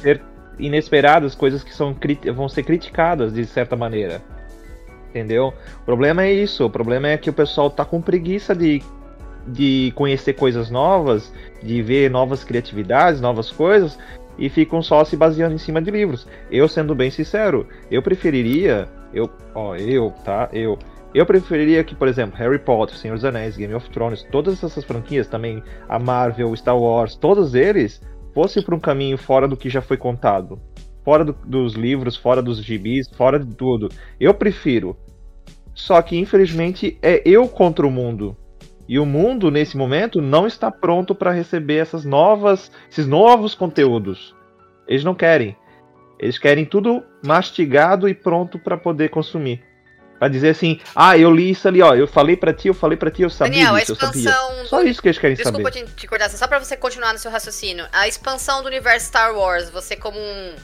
ser inesperadas, coisas que são, vão ser criticadas de certa maneira. Entendeu? O problema é isso. O problema é que o pessoal tá com preguiça de, de conhecer coisas novas, de ver novas criatividades, novas coisas, e ficam só se baseando em cima de livros. Eu, sendo bem sincero, eu preferiria. Eu, ó, eu, tá? Eu. Eu preferiria que, por exemplo, Harry Potter, Senhor dos Anéis, Game of Thrones, todas essas franquias também, a Marvel, Star Wars, todos eles fossem para um caminho fora do que já foi contado. Fora do- dos livros, fora dos gibis, fora de tudo. Eu prefiro. Só que, infelizmente, é eu contra o mundo. E o mundo, nesse momento, não está pronto para receber essas novas, esses novos conteúdos. Eles não querem. Eles querem tudo mastigado e pronto para poder consumir. Pra dizer assim, ah, eu li isso ali, ó, eu falei pra ti, eu falei pra ti, eu sabia Daniel, a disso, eu sabia. expansão. Só isso que eles querem Desculpa saber. te, te cortar, só pra você continuar no seu raciocínio. A expansão do universo Star Wars, você como um,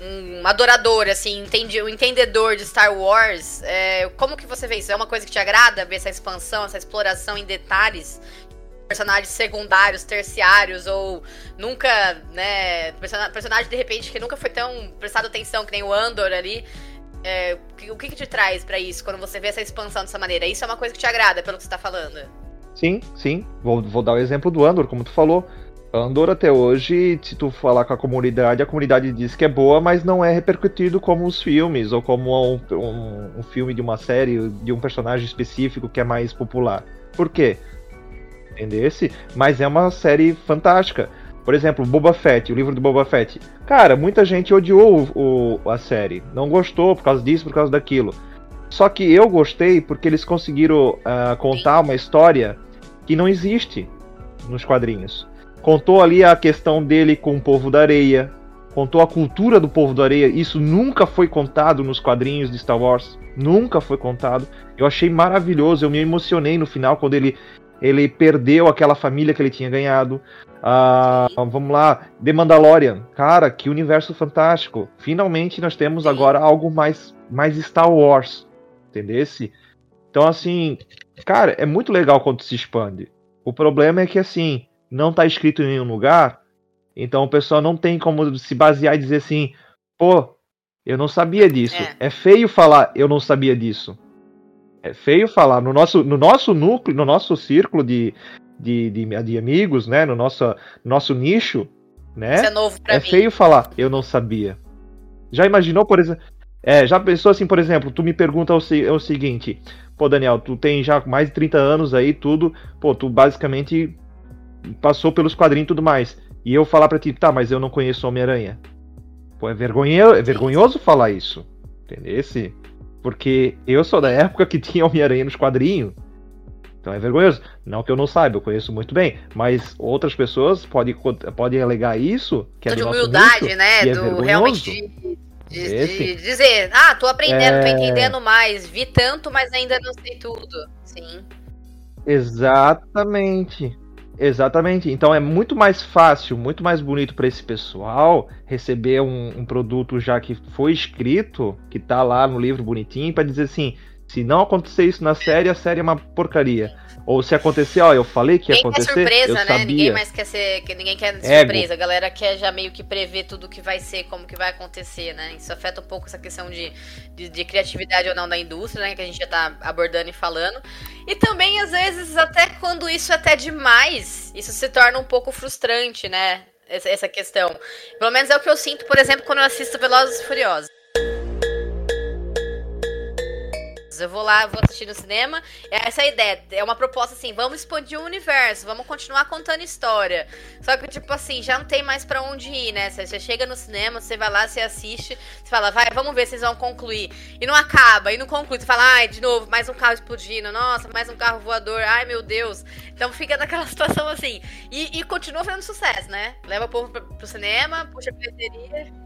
um adorador, assim, entendi, um entendedor de Star Wars, é, como que você vê isso? É uma coisa que te agrada ver essa expansão, essa exploração em detalhes? Personagens secundários, terciários, ou nunca, né? persona- Personagem de repente que nunca foi tão prestado atenção que nem o Andor ali. É, o que- que, te traz pra isso quando você vê essa expansão dessa maneira? Isso é uma coisa que te agrada, pelo que você tá falando? Sim, sim. Vou, vou dar o exemplo do Andor, como tu falou. Andor até hoje, se tu falar com a comunidade, a comunidade diz que é boa, mas não é repercutido como os filmes, ou como um, um- um filme de uma série, de um personagem específico que é mais popular. Por quê? Entendesse? Mas é uma série fantástica. Por exemplo, Boba Fett, o livro do Boba Fett. Cara, muita gente odiou o, o- a série. Não gostou por causa disso, por causa daquilo. Só que eu gostei porque eles conseguiram ah, contar uma história que não existe nos quadrinhos. Contou ali a questão dele com o povo da areia, contou a cultura do povo da areia. Isso nunca foi contado nos quadrinhos de Star Wars, nunca foi contado. Eu achei maravilhoso, eu me emocionei no final quando ele ele perdeu aquela família que ele tinha ganhado. Ah, vamos lá, The Mandalorian, cara, que universo fantástico. Finalmente nós temos agora algo mais mais Star Wars, entendesse? Então assim, cara, é muito legal quando se expande. O problema é que assim, não tá escrito em nenhum lugar, então o pessoal não tem como se basear e dizer assim, pô, eu não sabia disso. É, feio falar eu não sabia disso. É feio falar no nosso, no nosso núcleo, no nosso círculo de, de, de, de amigos, né, no nosso, nosso nicho, né? Isso é novo pra é mim. feio falar eu não sabia. Já imaginou, por exemplo, é, já pensou assim, por exemplo, tu me pergunta o, o seguinte, pô, Daniel, tu tem já mais de 30 anos aí, tudo, pô, tu basicamente passou pelos quadrinhos e tudo mais. E eu falar pra ti, tá, mas eu não conheço Homem-Aranha. Pô, é, vergonho, é vergonhoso falar isso. Entendesse? Porque eu sou da época que tinha Homem-Aranha nos quadrinhos. Então é vergonhoso. Não que eu não saiba, eu conheço muito bem. Mas outras pessoas podem, podem alegar isso, que é de humildade, nicho, né? é do vergonhoso. realmente de, de- de dizer, ah, tô aprendendo, tô É. entendendo mais, vi tanto, mas ainda não sei tudo. Sim. Exatamente. Exatamente. Então é muito mais fácil, muito mais bonito para esse pessoal receber um, um produto já que foi escrito, que tá lá no livro bonitinho, para dizer assim: se não acontecer isso na série, a série é uma porcaria. Ou se acontecer, ó, eu falei que ia Ninguém quer acontecer, surpresa, eu né? sabia. Ninguém mais quer ser. que Ninguém quer Ego. surpresa. A galera quer já meio que prever tudo que vai ser, como que vai acontecer, né? Isso afeta um pouco essa questão de, de, de criatividade ou não da indústria, né? Que a gente já tá abordando e falando. E também, às vezes, até quando isso é até demais, isso se torna um pouco frustrante, né? Essa, essa questão. Pelo menos é o que eu sinto, por exemplo, quando eu assisto Velozes e Furiosos. Unidos. Eu vou lá, vou assistir no cinema. É essa a ideia. É uma proposta assim, vamos expandir o universo, vamos continuar contando história. Só que, tipo assim, já não tem mais para onde ir, né? Você chega no cinema, você vai lá, você assiste, você fala, vai, vamos ver se eles vão concluir. E não acaba, e não conclui. Você fala, ai, de novo, mais um carro explodindo, nossa, mais um carro voador, ai meu Deus. Então fica naquela situação assim. E, e continua fazendo sucesso, né? Leva o povo pro, pro cinema, puxa a bilheteria.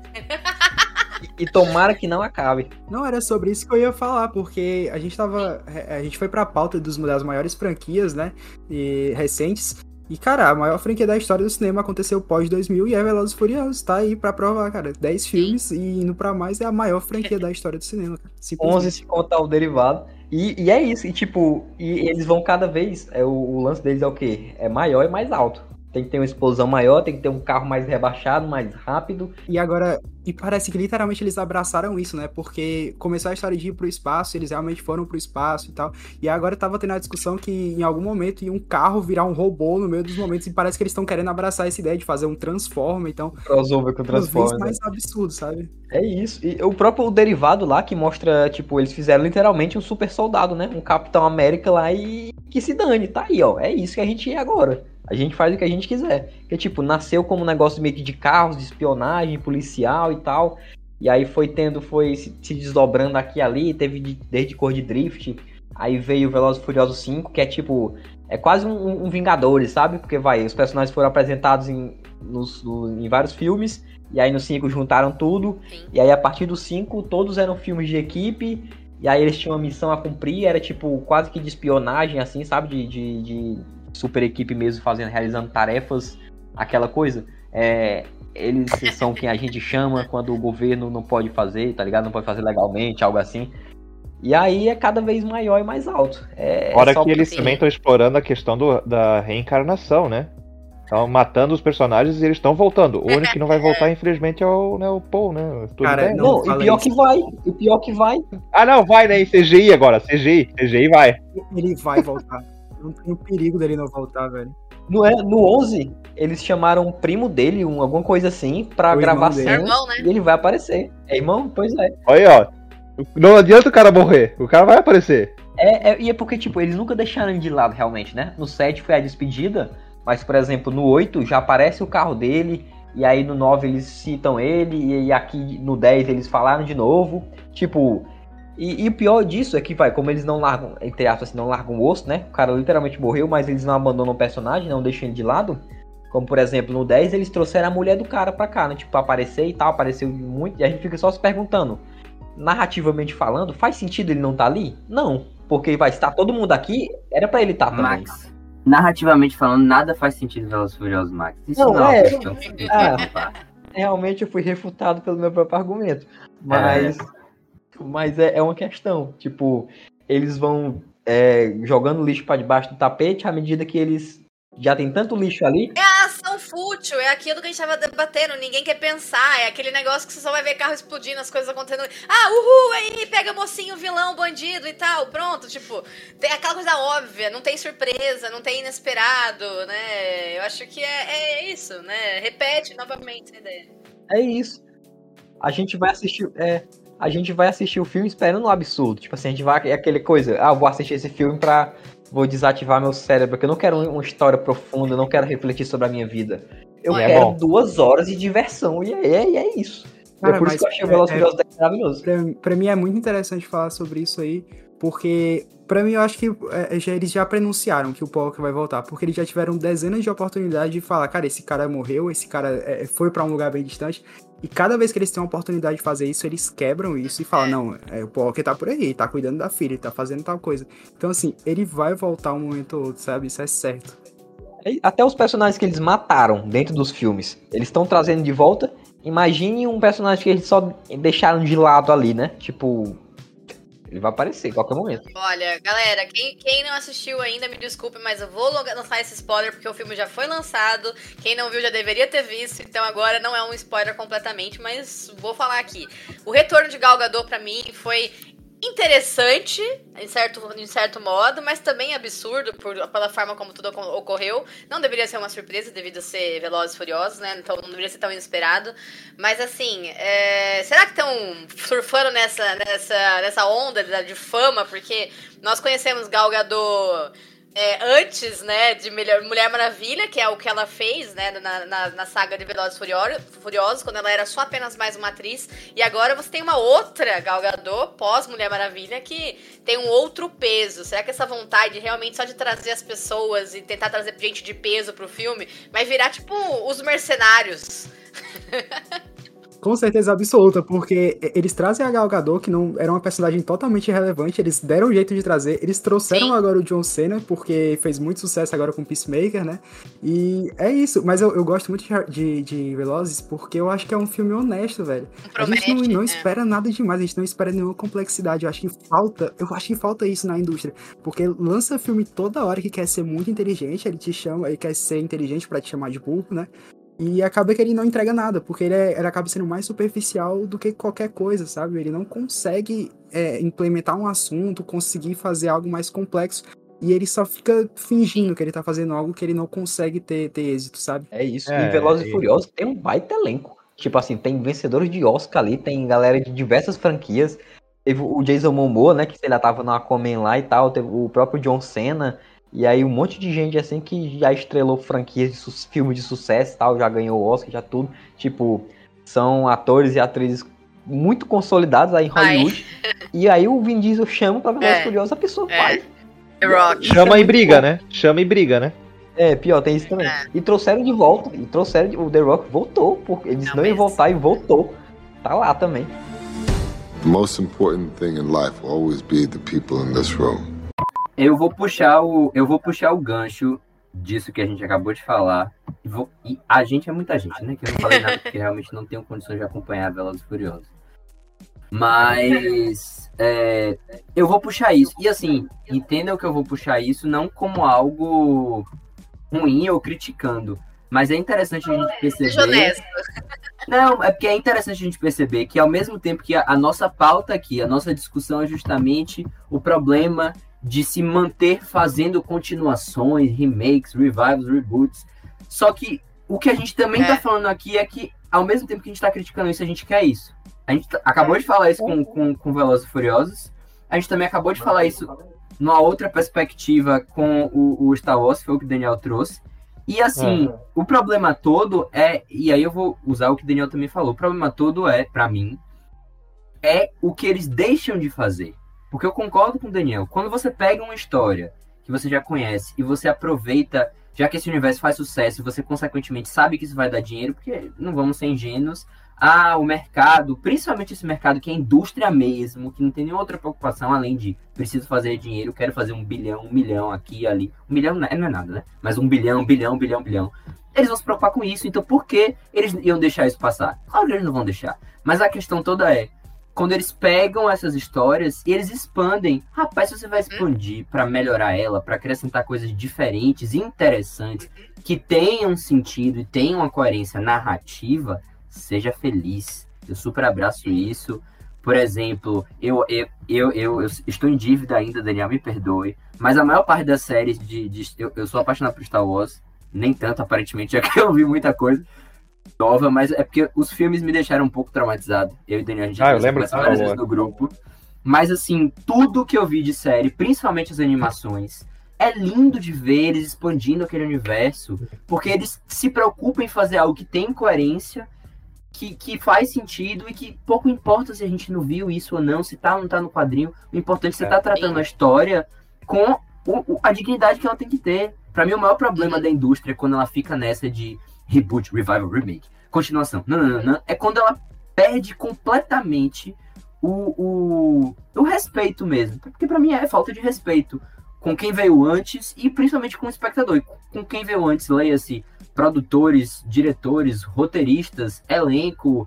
E, e tomara que não acabe. Não, era sobre isso que eu ia falar, porque a gente tava. A gente foi pra pauta dos, das maiores franquias, né? E recentes. E, cara, a maior franquia da história do cinema aconteceu pós 2000 e é Velozes e Furiosos. Tá aí pra provar, cara. 10 filmes e indo pra mais é a maior franquia da história do cinema, cara. 11 se contar o derivado. E, e, é isso, e tipo, e eles vão cada vez. É, o, o lance deles é o quê? É maior e mais alto. Tem que ter uma explosão maior, tem que ter um carro mais rebaixado, mais rápido. E agora, e parece que literalmente eles abraçaram isso, né? Porque começou a história de ir pro espaço, eles realmente foram pro espaço e tal. E agora tava tendo a discussão que em algum momento ia um carro virar um robô no meio dos momentos e parece que eles estão querendo abraçar essa ideia de fazer um Transformer, então. Crossover com o Transformer. mais né? absurdo, sabe? É isso. E o próprio derivado lá que mostra, tipo, eles fizeram literalmente um super soldado, né? Um Capitão América lá e que se dane, tá aí, ó. É isso que a gente é agora. A gente faz o que a gente quiser. Que tipo, nasceu como um negócio meio que de carros, de espionagem, policial e tal. E aí foi tendo, foi se, se desdobrando aqui e ali, teve de, desde cor de drift. Aí veio o Velozes Furiosos 5, que é tipo. É quase um, um, Vingadores, sabe? Porque vai, os personagens foram apresentados em, nos, no, em vários filmes. E aí no 5 juntaram tudo. Sim. E aí a partir do 5, todos eram filmes de equipe. E aí eles tinham uma missão a cumprir. Era tipo quase que de espionagem, assim, sabe? de, de, de super equipe mesmo fazendo, realizando tarefas, aquela coisa. É, eles são quem a gente chama quando o governo não pode fazer, tá ligado? Não pode fazer legalmente, algo assim. E aí é cada vez maior e mais alto. É, Fora é que eles também estão explorando a questão do, da reencarnação, né? Estão matando os personagens e eles estão voltando. O único que não vai voltar, infelizmente, é o, né, o Paul, né? Tudo Cara, bem, não, não e pior isso. que vai. E pior que vai. Ah, não, vai, né? Em CGI agora. CGI. CGI vai. Ele vai voltar. Não tem o perigo dele não voltar, velho. No, é, no 11, eles chamaram um primo dele, um, alguma coisa assim, pra o gravar cena. É irmão, né? E ele vai aparecer. É irmão? Pois é. Olha, ó. Não adianta o cara morrer, o cara vai aparecer. É, é, e é porque, tipo, eles nunca deixaram de lado, realmente, né? No 7 foi a despedida, mas, por exemplo, no 8 já aparece o carro dele, e aí no 9 eles citam ele, e aqui no 10 eles falaram de novo. Tipo, e, e, o pior disso é que, vai, como eles não largam, entre aspas, assim, não largam o osso, né? O cara literalmente morreu, mas eles não abandonam o personagem, não deixam ele de lado. Como, por exemplo, no 10 eles trouxeram a mulher do cara pra cá, né? Tipo, aparecer e tal, apareceu muito. E a gente fica só se perguntando, narrativamente falando, faz sentido ele não estar tá ali? Não. Porque vai estar todo mundo aqui, era para ele estar tá também. Max, narrativamente falando, nada faz sentido Velozes Furiosos Max. Isso não, não é. é, realmente eu fui refutado pelo meu próprio argumento. Mas. É mas é, é uma questão. Tipo, eles vão é, jogando lixo para debaixo do tapete à medida que eles já tem tanto lixo ali. É a ação fútil, é aquilo que a gente tava debatendo, ninguém quer pensar, é aquele negócio que você só vai ver carro explodindo, as coisas acontecendo. Ah, uhul, aí, pega mocinho, vilão, bandido e tal, pronto, tipo, tem aquela coisa óbvia, não tem surpresa, não tem inesperado, né? Eu acho que é, é isso, né? Repete novamente a ideia. É isso. A gente vai assistir. É, a gente vai assistir o filme esperando um absurdo. Tipo assim, a gente vai. É aquele coisa, ah, eu vou assistir esse filme pra. Vou desativar meu cérebro, porque eu não quero uma história profunda, eu não quero refletir sobre a minha vida. Eu é quero bom. duas horas de diversão, e é, e é isso. Cara, é por isso que eu achei o Velozes é, é, maravilhoso. Pra, pra, mim é muito interessante falar sobre isso aí, porque pra mim eu acho que é, já, eles já prenunciaram que o Pollock vai voltar, porque eles já tiveram dezenas de oportunidades de falar, cara, esse cara morreu, esse cara é, foi para um lugar bem distante, e cada vez que eles têm a oportunidade de fazer isso, eles quebram isso e falam: é. não, é, o Poké tá por aí, tá cuidando da filha, tá fazendo tal coisa. Então, assim, ele vai voltar um momento ou outro, sabe? Isso é certo. Até os personagens que eles mataram dentro dos filmes, eles estão trazendo de volta. Imagine um personagem que eles só deixaram de lado ali, né? Tipo, ele vai aparecer em qualquer momento. Olha, galera, quem, quem não assistiu ainda, me desculpe, mas eu vou lançar esse spoiler porque o filme já foi lançado. Quem não viu já deveria ter visto, então agora não é um spoiler completamente, mas vou falar aqui. O retorno de Gal Gadot pra mim foi interessante, em certo, em certo modo, mas também absurdo por, pela forma como tudo ocorreu. Não deveria ser uma surpresa devido a ser Velozes e Furiosos, né? Então não deveria ser tão inesperado. Mas assim, é... será que estão surfando nessa, nessa, nessa onda de fama? Porque nós conhecemos Gal Gadot é, antes, né, de Mulher Maravilha, que é o que ela fez, né, na, na, na saga de Velozes Furiosos, quando ela era só apenas mais uma atriz. E agora você tem uma outra Gal Gadot, pós-Mulher Maravilha, que tem um outro peso. Será que essa vontade realmente só de trazer as pessoas e tentar trazer gente de peso pro filme vai virar, tipo, os mercenários? Com certeza absoluta, porque eles trazem a Gal Gadot, que não era uma personagem totalmente irrelevante, eles deram um jeito de trazer, eles trouxeram Sim. agora o John Cena, porque fez muito sucesso agora com Peacemaker, né? E é isso, mas eu, eu gosto muito de, de Velozes, porque eu acho que é um filme honesto, velho. Promete, a gente não, não é. espera nada demais, a gente não espera nenhuma complexidade, eu acho que falta, eu acho que falta isso na indústria, porque lança filme toda hora que quer ser muito inteligente, ele te chama, ele quer ser inteligente para te chamar de burro, né? E acaba que ele não entrega nada, porque ele, é, ele acaba sendo mais superficial do que qualquer coisa, sabe? Ele não consegue é, implementar um assunto, conseguir fazer algo mais complexo. E ele só fica fingindo que ele tá fazendo algo que ele não consegue ter, ter êxito, sabe? É isso. É, e Velozes e Furiosos tem um baita elenco. Tipo assim, tem vencedores de Oscar ali, tem galera de diversas franquias. Teve o Jason Momoa, né, que ele tava no Aquaman lá e tal. Teve o próprio John Cena. E aí um monte de gente assim que já estrelou franquias de filmes de sucesso e tal, já ganhou Oscar, já tudo. Tipo, são atores e atrizes muito consolidados aí em Hollywood. Ai. E aí o Vin Diesel chama pra Velozes é. Furiosos, a pessoa é. Rock. Chama e briga, bom. né? Chama e briga, né? É, pior, tem isso também. É. E trouxeram de volta, e trouxeram, de, o The Rock voltou, porque eles não, não iam voltar e voltou. Tá lá também. The most important thing in life will always be the people in this room. Eu vou puxar o, eu vou puxar o gancho disso que a gente acabou de falar. E, vou, e a gente é muita gente, né? Que eu não falei nada, porque realmente não tenho condições de acompanhar a Velozes Furiosos. Mas é, eu vou puxar isso. E assim, entendam que eu vou puxar isso não como algo ruim ou criticando. Mas é interessante a gente perceber. Não, é porque é interessante a gente perceber que ao mesmo tempo que a, a nossa pauta aqui, a nossa discussão é justamente o problema de se manter fazendo continuações, remakes, revivals, reboots. Só que o que a gente também está é. falando aqui é que, ao mesmo tempo que a gente está criticando isso, a gente quer isso. A gente acabou de falar isso com, com, com Velozes e Furiosos. A gente também acabou de falar isso numa outra perspectiva com o, o Star Wars, que foi o que o Daniel trouxe. E assim, uhum. o problema todo é, e aí eu vou usar o que o Daniel também falou, o problema todo é, para mim, é o que eles deixam de fazer. Porque eu concordo com o Daniel. Quando você pega uma história que você já conhece e você aproveita, já que esse universo faz sucesso você consequentemente sabe que isso vai dar dinheiro, porque não vamos ser ingênuos, ah, o mercado, principalmente esse mercado que é indústria mesmo, que não tem nenhuma outra preocupação além de preciso fazer dinheiro, quero fazer um bilhão, um milhão aqui ali. Um milhão não é, não é nada, né? Mas um bilhão, bilhão, bilhão, bilhão. Eles vão se preocupar com isso, então por que eles iam deixar isso passar? Claro que eles não vão deixar. Mas a questão toda é, quando eles pegam essas histórias e eles expandem. Rapaz, você vai expandir para melhorar ela, para acrescentar coisas diferentes, interessantes, que tenham sentido e tenham uma coerência narrativa, seja feliz. Eu super abraço isso. Por exemplo, eu, eu, eu, eu, estou em dívida ainda, Daniel, me perdoe. Mas a maior parte das séries de. de eu, eu sou apaixonado por Star Wars. Nem tanto, aparentemente, já que eu vi muita coisa nova, mas é porque os filmes me deixaram um pouco traumatizado. Eu e Daniel, a gente ah, eu lembro várias vezes no grupo. Mas assim, tudo que eu vi de série, principalmente as animações, é lindo de ver eles expandindo aquele universo, porque eles se preocupam em fazer algo que tem coerência, que, que faz sentido e que pouco importa se a gente não viu isso ou não, se tá ou não tá no quadrinho. O importante é você é. tá tratando a história com o, a dignidade que ela tem que ter. Para mim, o maior problema da indústria é quando ela fica nessa de reboot, revival, remake, continuação. Não, não, não. É quando ela perde completamente o, o, o respeito mesmo. Porque para mim é falta de respeito com quem veio antes e principalmente com o espectador. E com quem veio antes, leia-se produtores, diretores, roteiristas, elenco.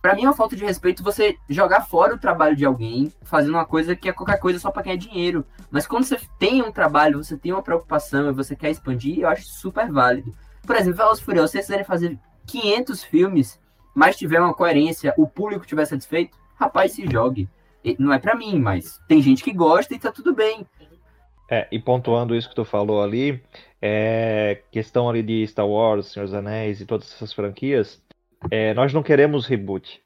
Para mim é uma falta de respeito você jogar fora o trabalho de alguém fazendo uma coisa que é qualquer coisa só para ganhar dinheiro. Mas quando você tem um trabalho, você tem uma preocupação e você quer expandir, eu acho super válido. Por exemplo, Velozes Furiosos, se vocês quiserem fazer 500 filmes, mas tiver uma coerência, o público tiver satisfeito, rapaz, se jogue. Não é pra mim, mas tem gente que gosta e tá tudo bem. É, e pontuando isso que tu falou ali, é, questão ali de Star Wars, Senhor dos Anéis e todas essas franquias, é, nós não queremos reboot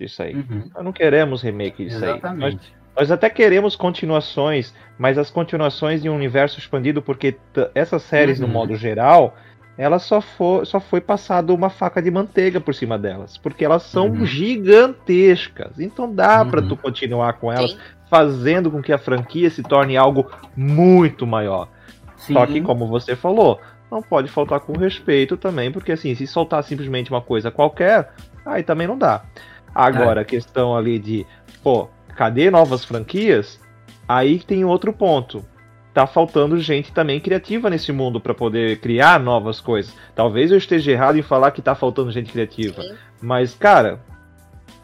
disso aí. Uhum, Nós não queremos remake disso aí. Nós, exatamente. nós até queremos continuações, mas as continuações de um universo expandido, porque essas séries, no Uhum. modo geral, elas só, for, só foi passado uma faca de manteiga por cima delas, porque elas são Uhum. gigantescas. Então dá pra Uhum. tu continuar com elas, Sim. fazendo com que a franquia se torne algo muito maior. Só Sim. que, como você falou, não pode faltar com respeito também, porque assim, se soltar simplesmente uma coisa qualquer, aí também não dá. Agora, a questão ali de, pô, cadê novas franquias? Aí tem outro ponto. Tá faltando gente também criativa nesse mundo pra poder criar novas coisas. Talvez eu esteja errado em falar que tá faltando gente criativa. Sim. Mas, cara,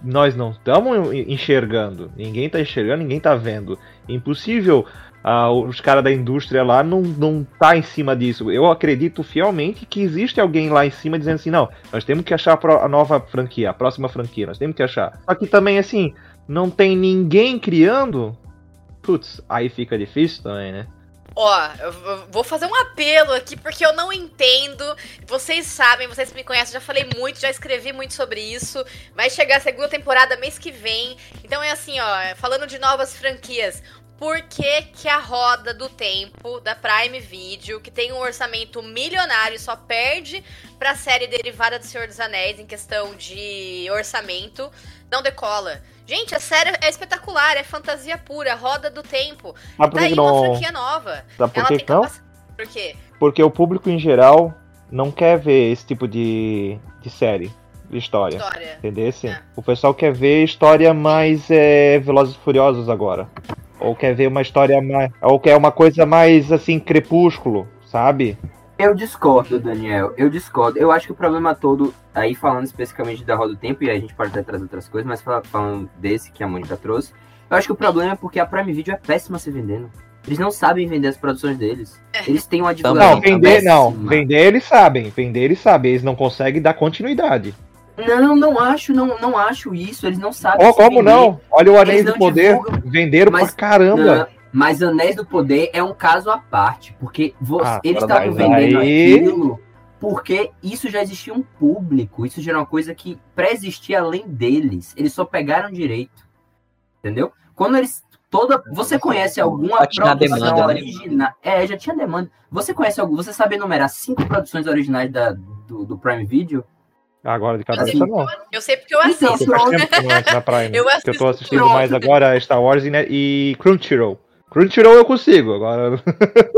nós não estamos enxergando. Ninguém tá enxergando, ninguém tá vendo. Impossível ah, os caras da indústria lá não, não tá em cima disso. Eu acredito fielmente que existe alguém lá em cima dizendo assim, não, nós temos que achar a nova franquia, a próxima franquia, nós temos que achar. Só que também, assim, não tem ninguém criando, putz, aí fica difícil também, né? Ó, eu vou fazer um apelo aqui porque eu não entendo. Vocês sabem, vocês me conhecem, já falei muito, já escrevi muito sobre isso. Vai chegar a segunda temporada mês que vem. Então é assim, ó, falando de novas franquias. Por que, que a roda do tempo da Prime Video, que tem um orçamento milionário, só perde pra série derivada do Senhor dos Anéis em questão de orçamento, não decola? Gente, a série é espetacular, é fantasia pura, roda do tempo. Sabe por Tá que aí que uma não. franquia nova. Sabe por que não? capac- Por quê? Porque o público em geral não quer ver esse tipo de, de série, de história. História. Entendeu? Assim, É. O pessoal quer ver história mais é, Velozes e Furiosos agora. Ou quer ver uma história mais. Ou quer uma coisa mais assim, crepúsculo, sabe? Eu discordo, Daniel. Eu discordo. Eu acho que o problema todo, aí falando especificamente da Roda do Tempo, e aí a gente pode até trazer outras coisas, mas fala- falando desse que a Mônica trouxe, eu acho que o problema é porque a Prime Video é péssima se vendendo. Eles não sabem vender as produções deles. Eles têm uma divulgação Não, vender não. Vender eles sabem. Vender eles sabem. Eles não conseguem dar continuidade. Não, não acho, não, não acho isso. Eles não sabem. Oh, como vender. não? Olha o Anéis Eles do não Poder. divulgam. Venderam Mas- pra caramba. Não, mas Anéis do Poder é um caso à parte, porque vo- Ah, eles estavam vendendo aí- aquilo porque isso já existia um público, isso já era uma coisa que pré-existia além deles. Eles só pegaram direito. Entendeu? Quando eles toda, você conhece alguma produção demanda, né? original? É, já tinha demanda. Você conhece algum, você sabe enumerar cinco produções originais da, do, do Prime Video? Agora de cabeça Assim, não. Eu sei porque eu Então, assisto. Faz pronto. tempo que eu não na Prime. Eu eu tô assisto assistindo pronto. mais agora Star Wars e, né, e Crunchyroll. Crunchyroll eu consigo, agora.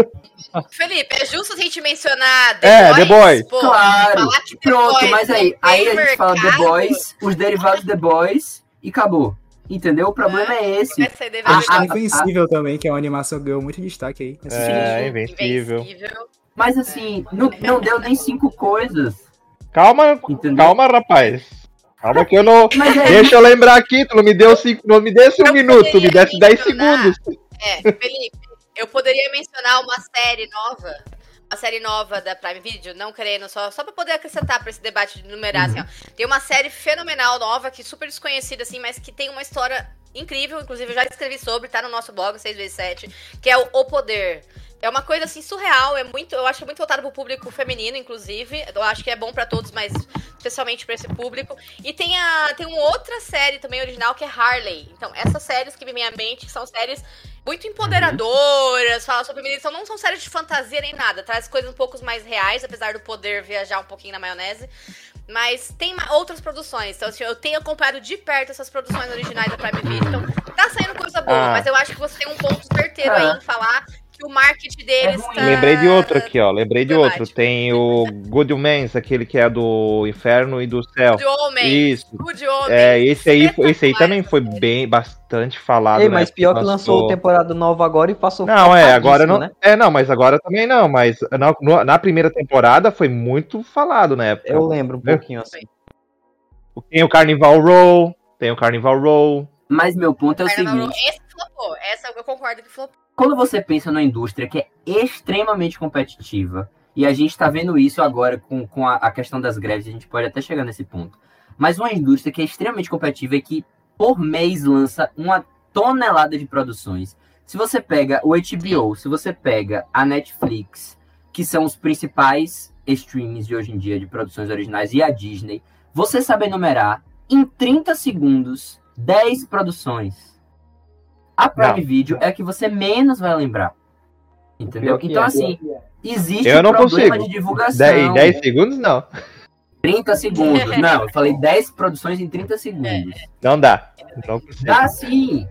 Felipe, é justo a gente mencionar É, The Boys. Pô, Claro. falar que The Pronto, Boys mas aí, não aí tem a gente fala The Boys, os derivados The Boys e acabou. Entendeu? O problema é esse. Ah, DVD. ah, Invencível também, que é uma animação que ganhou muito destaque aí. É, invencível. Invencível. Mas assim, não, não deu nem cinco coisas. Calma, Entendeu? calma, rapaz. Calma que eu não. Mas é Deixa eu lembrar aqui, tu não me deu cinco, não me desse um Eu minuto, tu me desse 10 mencionar. segundos. É, Felipe, eu poderia mencionar uma série nova. Uma série nova da Prime Video, não querendo, só, só pra poder acrescentar pra esse debate de numerar, assim, ó. Tem uma série fenomenal nova, que super desconhecida, assim, mas que tem uma história incrível, inclusive eu já escrevi sobre, tá no nosso blog, 6x7, que é o O Poder. É uma coisa assim surreal, é muito, eu acho que é muito voltado pro público feminino, inclusive. Eu acho que é bom pra todos, mas especialmente pra esse público. E tem a tem uma outra série também original que é Harley. Então, essas séries que me vêm à mente são séries muito empoderadoras, falam sobre feminismo, não são séries de fantasia nem nada, traz coisas um pouco mais reais, apesar do poder viajar um pouquinho na maionese. Mas tem outras produções. Então, assim, eu tenho acompanhado de perto essas produções originais da Prime Video. Então, tá saindo coisa boa, Ah. mas eu acho que você tem um ponto certeiro Ah. aí em falar que o marketing deles ruim. tá... Lembrei de outro aqui, ó. Lembrei de outro. Tem o Good Omens, aquele que é do inferno e do céu. De homem. Isso. De homem. É, esse aí, esse aí também foi bem bastante falado. Ei, né? mas pior que Lançou- lançou temporada nova agora e passou Não, é, agora não. Né? É, não, mas agora também não. Mas na, na primeira temporada foi muito falado na época. Eu lembro um É. pouquinho assim. Tem o Carnival Row, tem o Carnival Row. Mas meu ponto é o Carnaval seguinte: Row. Esse flopou. Essa eu concordo que flopou. Quando você pensa numa indústria que é extremamente competitiva, e a gente está vendo isso agora com, com a, a questão das greves, a gente pode até chegar nesse ponto. Mas uma indústria que é extremamente competitiva e que por mês lança uma tonelada de produções. Se você pega o HBO, se você pega a Netflix, que são os principais streams de hoje em dia de produções originais, e a Disney, você sabe enumerar em 30 segundos 10 produções. A Prime Não. Video é a que você menos vai lembrar. Entendeu? Então, é. assim, existe Eu um não problema consigo. de divulgação. 10, 10 segundos não. 30 segundos. Não, eu falei 10 produções em 30 segundos. Não dá. Não consigo. Dá sim.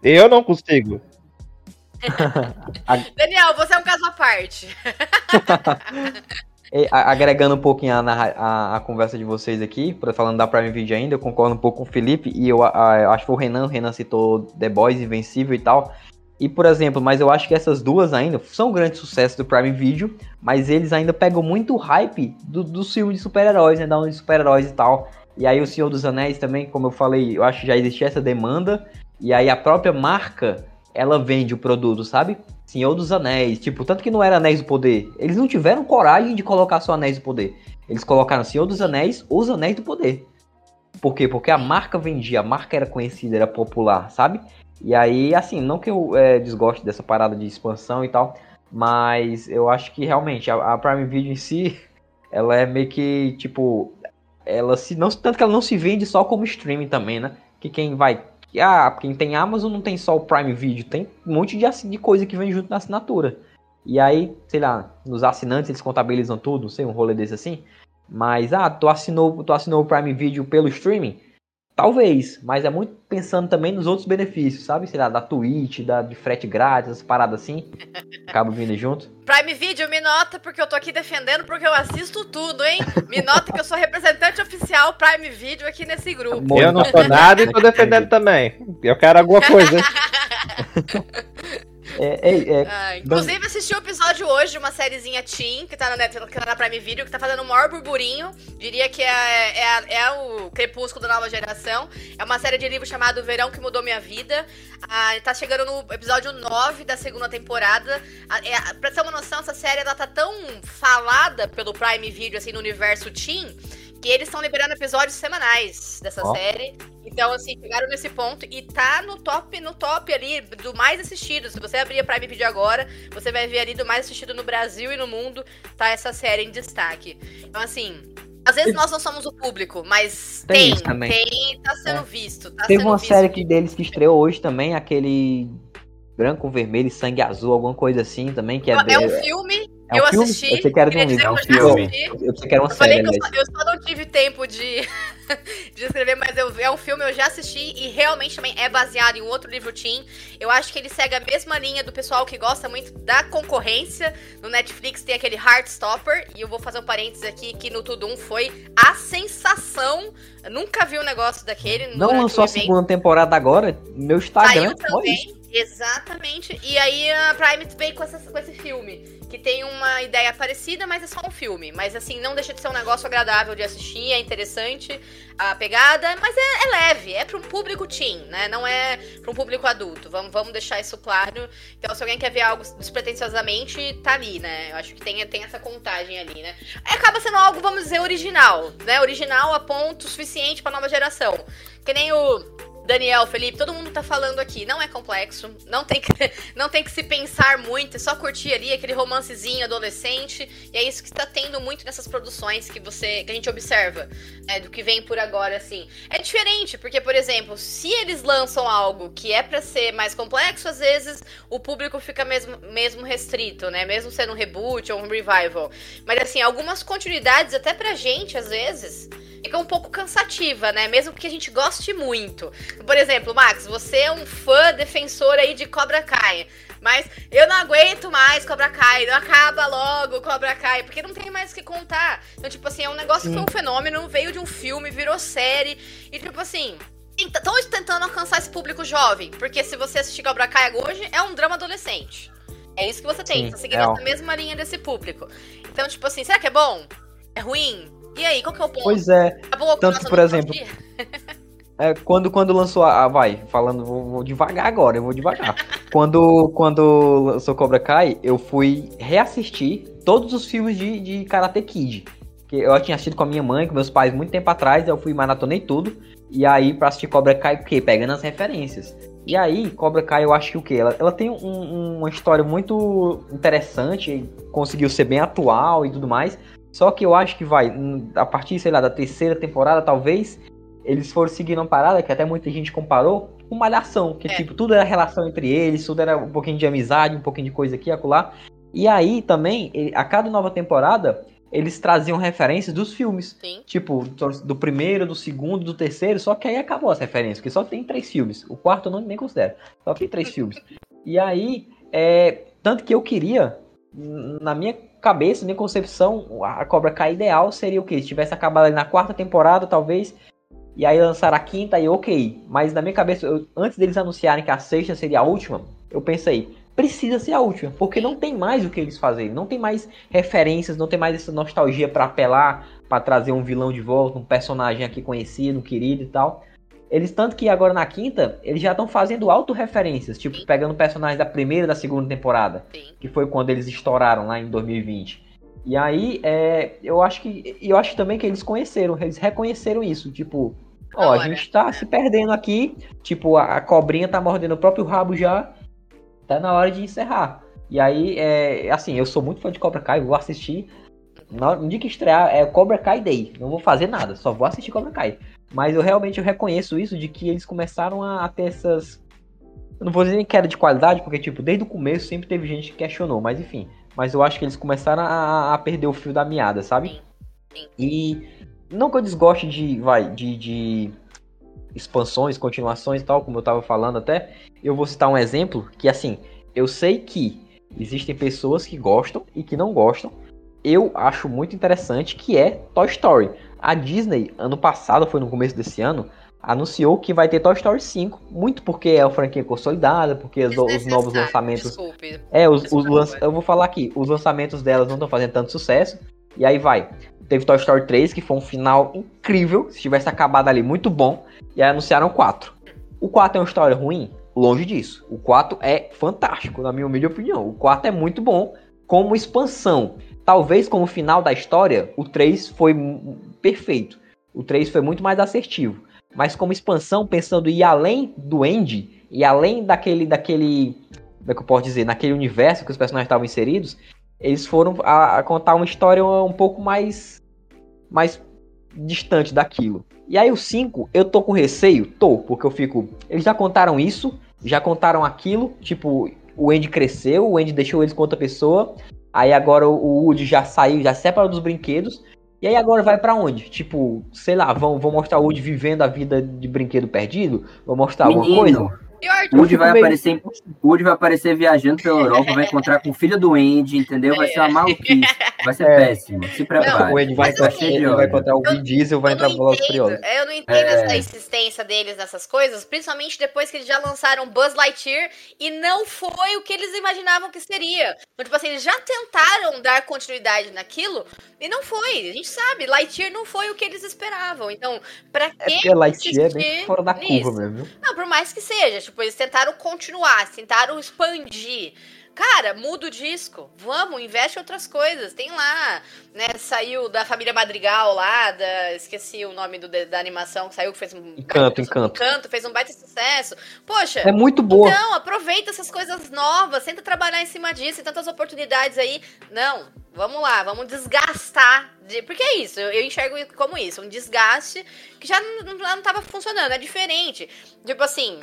Eu não consigo. Daniel, você é um caso à parte. E, a- agregando um pouquinho a, a, a conversa de vocês aqui, falando da Prime Video ainda, eu concordo um pouco com o Felipe, e eu, acho que o Renan, o Renan citou The Boys, Invencível e tal. E, por exemplo, mas eu acho que essas duas ainda são grandes sucessos do Prime Video, mas eles ainda pegam muito hype do, dos filmes de super-heróis, né, da onda de super-heróis e tal. E aí o Senhor dos Anéis também, como eu falei, eu acho que já existia essa demanda, e aí a própria marca, ela vende o produto, sabe? Senhor dos Anéis, tipo, tanto que não era Anéis do Poder. Eles não tiveram coragem de colocar só Anéis do Poder. Eles colocaram Senhor dos Anéis, os Anéis do Poder. Por quê? Porque a marca vendia, a marca era conhecida, era popular, sabe? E aí, assim, não que eu é, desgoste dessa parada de expansão e tal, mas eu acho que realmente a, a Prime Video em si, ela é meio que, tipo, ela se não tanto que ela não se vende só como streaming também, né? Que quem vai que, ah, quem tem Amazon não tem só o Prime Video, tem um monte de, de coisa que vem junto na assinatura. E aí, sei lá, nos assinantes eles contabilizam tudo, não sei, um rolê desse assim. Mas, ah, tu assinou, tu assinou o Prime Video pelo streaming? Talvez, mas é muito pensando também nos outros benefícios, sabe? Sei lá, da Twitch, da, de frete grátis, essas paradas assim. Acaba vindo junto. Prime Video, me nota, porque eu tô aqui defendendo, porque eu assisto tudo, hein? Me nota que eu sou representante oficial Prime Video aqui nesse grupo. Eu não sou nada e tô defendendo também. Eu quero alguma coisa. É, é, é, Ah, inclusive, assisti o episódio hoje de uma sériezinha Teen, que tá na, Netflix, que tá na Prime Video, que tá fazendo o maior burburinho. Diria que é, é, é o Crepúsculo da nova geração. É uma série de livro chamado Verão que Mudou Minha Vida. Ah, tá chegando no episódio 9 da segunda temporada. Ah, é, pra ter uma noção, essa série ela tá tão falada pelo Prime Video, assim, no universo Teen, que eles estão liberando episódios semanais dessa Ó. série. Então, assim, chegaram nesse ponto e tá no top, no top ali do mais assistido. Se você abrir a Prime Video agora, você vai ver ali do mais assistido no Brasil e no mundo, tá essa série em destaque. Então, assim, às vezes nós não somos o público, mas Tem tem, tem, tá sendo É. visto. Tá Teve sendo uma visto. série que deles que estreou hoje também, aquele branco, vermelho e sangue azul, alguma coisa assim também, que é, É um filme, é um eu filme? assisti. Eu pensei que era de um livro. eu É um filme. Eu pensei que era uma Eu falei série, que eu só, eu só não tive tempo de, de escrever, mas eu, é um filme eu já assisti e realmente também é baseado em um outro livro teen. Eu acho que ele segue a mesma linha do pessoal que gosta muito da concorrência. No Netflix tem aquele Heartstopper, e eu vou fazer um parênteses aqui que no Tudum foi a sensação. Eu nunca vi um negócio daquele. Não durante lançou a segunda temporada agora? Meu Instagram Saiu foi também, exatamente. E aí a Prime veio com, essa- com esse filme. Que tem uma ideia parecida, mas é só um filme. Mas assim, não deixa de ser um negócio agradável de assistir, é interessante a pegada, mas é, é leve, é para um público teen, né? Não é para um público adulto. Vamos, vamos deixar isso claro. Então, se alguém quer ver algo despretensiosamente, tá ali, né? Eu acho que tem, tem essa contagem ali, né? Acaba sendo algo, vamos dizer, original, né? Original a ponto suficiente pra nova geração. Que nem o Daniel, Felipe, todo mundo tá falando aqui. Não é complexo, não tem que, não tem que se pensar muito, é só curtir ali aquele romancezinho adolescente. E é isso que está tendo muito nessas produções que você que a gente observa, né, do que vem por agora, assim. É diferente, porque, por exemplo, se eles lançam algo que é pra ser mais complexo, às vezes o público fica mesmo, mesmo restrito, né? Mesmo sendo um reboot ou um revival. Mas, assim, algumas continuidades, até pra gente, às vezes, fica um pouco cansativa, né? Mesmo que a gente goste muito. Por exemplo, Max, você é um fã defensor aí de Cobra Kai. Mas eu não aguento mais Cobra Kai. Não acaba logo Cobra Kai. Porque não tem mais o que contar. Então, tipo assim, é um negócio que foi um fenômeno, veio de um filme, virou série. E, tipo assim. Estão tentando alcançar esse público jovem. Porque se você assistir Cobra Kai hoje, é um drama adolescente. É isso que você tem. Sim, Tá seguindo é, mesma linha desse público. Então, tipo assim, será que é bom? É ruim? E aí, qual que é o ponto? Pois é. Tá bom, tanto por exemplo? É, quando, quando lançou a. ah, vai, falando, vou, vou devagar agora, eu vou devagar. quando, quando lançou Cobra Kai, eu fui reassistir todos os filmes de, de Karate Kid. Que eu tinha assistido com a minha mãe, com meus pais muito tempo atrás, eu fui maratonei tudo. E aí, pra assistir Cobra Kai, o quê? Pegando as referências. E aí, Cobra Kai, eu acho que o quê? Ela, ela tem um- uma história muito interessante, conseguiu ser bem atual e tudo mais. Só que eu acho que vai, hum, a partir, sei lá, da terceira temporada, talvez, eles foram seguindo uma parada que até muita gente comparou com Malhação, que É. tipo, tudo era relação entre eles, tudo era um pouquinho de amizade, um pouquinho de coisa aqui acolá. E aí também, a cada nova temporada, eles traziam referências dos filmes. Sim. Tipo, do- primeiro, do segundo, do terceiro, só que aí acabou as referências, porque só tem três filmes. O quarto eu não, nem considero. Só tem três filmes. E aí, é, tanto que eu queria, na minha cabeça, na minha concepção, a Cobra Kai ideal seria o quê? Se tivesse acabado ali na quarta temporada, talvez, e aí lançar a quinta, aí ok. Mas na minha cabeça, eu- antes deles anunciarem que a sexta seria a última, eu pensei, precisa ser a última, porque não tem mais o que eles fazerem, não tem mais referências, não tem mais essa nostalgia pra apelar, pra trazer um vilão de volta, um personagem aqui conhecido, querido e tal. Eles, tanto que agora na quinta, eles já estão fazendo autorreferências, tipo, pegando personagens da primeira e da segunda temporada, que foi quando eles estouraram lá em 2020. E aí, é, eu acho que. Eu acho também que eles conheceram, eles reconheceram isso. Tipo, ó, a gente tá se perdendo aqui. Tipo, a, a cobrinha tá mordendo o próprio rabo já. Tá na hora de encerrar. E aí, é, assim, eu sou muito fã de Cobra Kai, vou assistir. No dia que estrear é Cobra Kai Day. Não vou fazer nada, só vou assistir Cobra Kai. Mas eu realmente eu reconheço isso de que eles começaram a, a ter essas. Eu não vou dizer nem queda de qualidade, porque, tipo, desde o começo sempre teve gente que questionou, mas enfim. Mas eu acho que eles começaram a, a perder o fio da meada, sabe? Sim, sim. E não que eu desgoste de, vai, de, de expansões, continuações e tal, como eu tava falando até, eu vou citar um exemplo que, assim, eu sei que existem pessoas que gostam e que não gostam. Eu acho muito interessante que é Toy Story. A Disney, ano passado, foi no começo desse ano, anunciou que vai ter Toy Story 5, muito porque é uma franquia consolidada, porque os, os novos lançamentos Desculpe. é, os, os eu vou falar aqui, os lançamentos delas não estão fazendo tanto sucesso. E aí vai. Teve Toy Story 3, que foi um final incrível. Se tivesse acabado ali, muito bom. E aí anunciaram o 4. O 4 é uma história ruim? Longe disso. O 4 é fantástico, na minha humilde opinião. O 4 é muito bom como expansão. Talvez como final da história, o 3 foi perfeito. O 3 foi muito mais assertivo. Mas como expansão, pensando em ir além do Andy, e além daquele, daquele como é que eu posso dizer, naquele universo que os personagens estavam inseridos, eles foram a, a contar uma história um pouco mais mais distante daquilo. E aí o 5, eu tô com receio? Tô, porque eu fico, eles já contaram isso, já contaram aquilo, tipo, o Andy cresceu, o Andy deixou eles com outra pessoa, aí agora o Woody já saiu, já separou dos brinquedos, e aí agora vai pra onde? Tipo, sei lá, vão, vão mostrar o Woody vivendo a vida de brinquedo perdido? Vão mostrar alguma coisa? O Woody vai aparecer, Woody vai aparecer viajando pela Europa, vai encontrar com o filho do Andy, entendeu? Vai ser uma maluquice. Vai ser É. péssimo. Se prepare. O Andy vai, assim, ele vai encontrar o Vin Diesel, vai entrar pro Velozes e Furiosos. eu não entendo É. essa insistência deles nessas coisas, principalmente depois que eles já lançaram Buzz Lightyear e não foi o que eles imaginavam que seria. Então, tipo assim, eles já tentaram dar continuidade naquilo e não foi. A gente sabe, Lightyear não foi o que eles esperavam. Então, pra É que porque Lightyear é bem fora da nisso? curva mesmo. Não, por mais que seja, tipo, eles tentaram continuar, tentaram expandir. Cara, muda o disco. Vamos, investe em outras coisas. Tem lá, né? Saiu da família Madrigal lá, da, esqueci o nome do, da animação que saiu, que fez um. Encanto, Encanto. Encanto, fez um baita sucesso. Poxa, É muito boa. então, aproveita essas coisas novas, tenta trabalhar em cima disso, tem tantas oportunidades aí. Não, vamos lá, vamos desgastar. De... Porque é isso, eu, eu enxergo como isso, um desgaste que já não, não, não tava funcionando, é diferente. Tipo assim.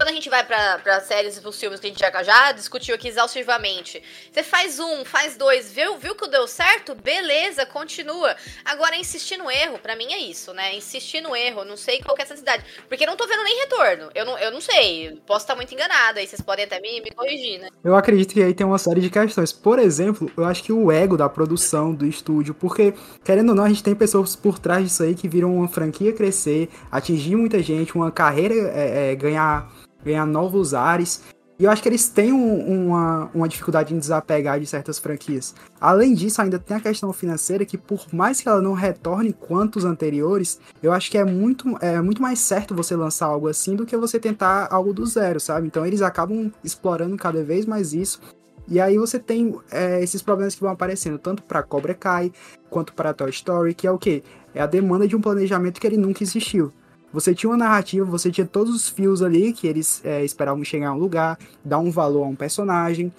Quando a gente vai pra, séries e filmes que a gente já, já discutiu aqui exaustivamente, você faz um, faz dois, viu, viu que deu certo? Beleza, continua. Agora, insistir no erro, pra mim é isso, né? Insistir no erro, não sei qual é essa necessidade. Porque não tô vendo nem retorno. Eu não, eu não sei. Posso estar muito enganada, aí vocês podem até me, me corrigir, né? Eu acredito que aí tem uma série de questões. Por exemplo, eu acho que o ego da produção, do estúdio, porque, querendo ou não, a gente tem pessoas por trás disso aí que viram uma franquia crescer, atingir muita gente, uma carreira é, é, ganhar, ganhar novos ares. E eu acho que eles têm um- uma, uma dificuldade em desapegar de certas franquias. Além disso, ainda tem a questão financeira que, por mais que ela não retorne quanto os anteriores, eu acho que é muito, é muito mais certo você lançar algo assim do que você tentar algo do zero, sabe? Então eles acabam explorando cada vez mais isso. E aí você tem é, esses problemas que vão aparecendo, tanto para Cobra Kai, quanto para Toy Story, que é o quê? É a demanda de um planejamento que ele nunca existiu. Você tinha uma narrativa, você tinha todos os fios ali que eles é, esperavam chegar a um lugar, dar um valor a um personagem.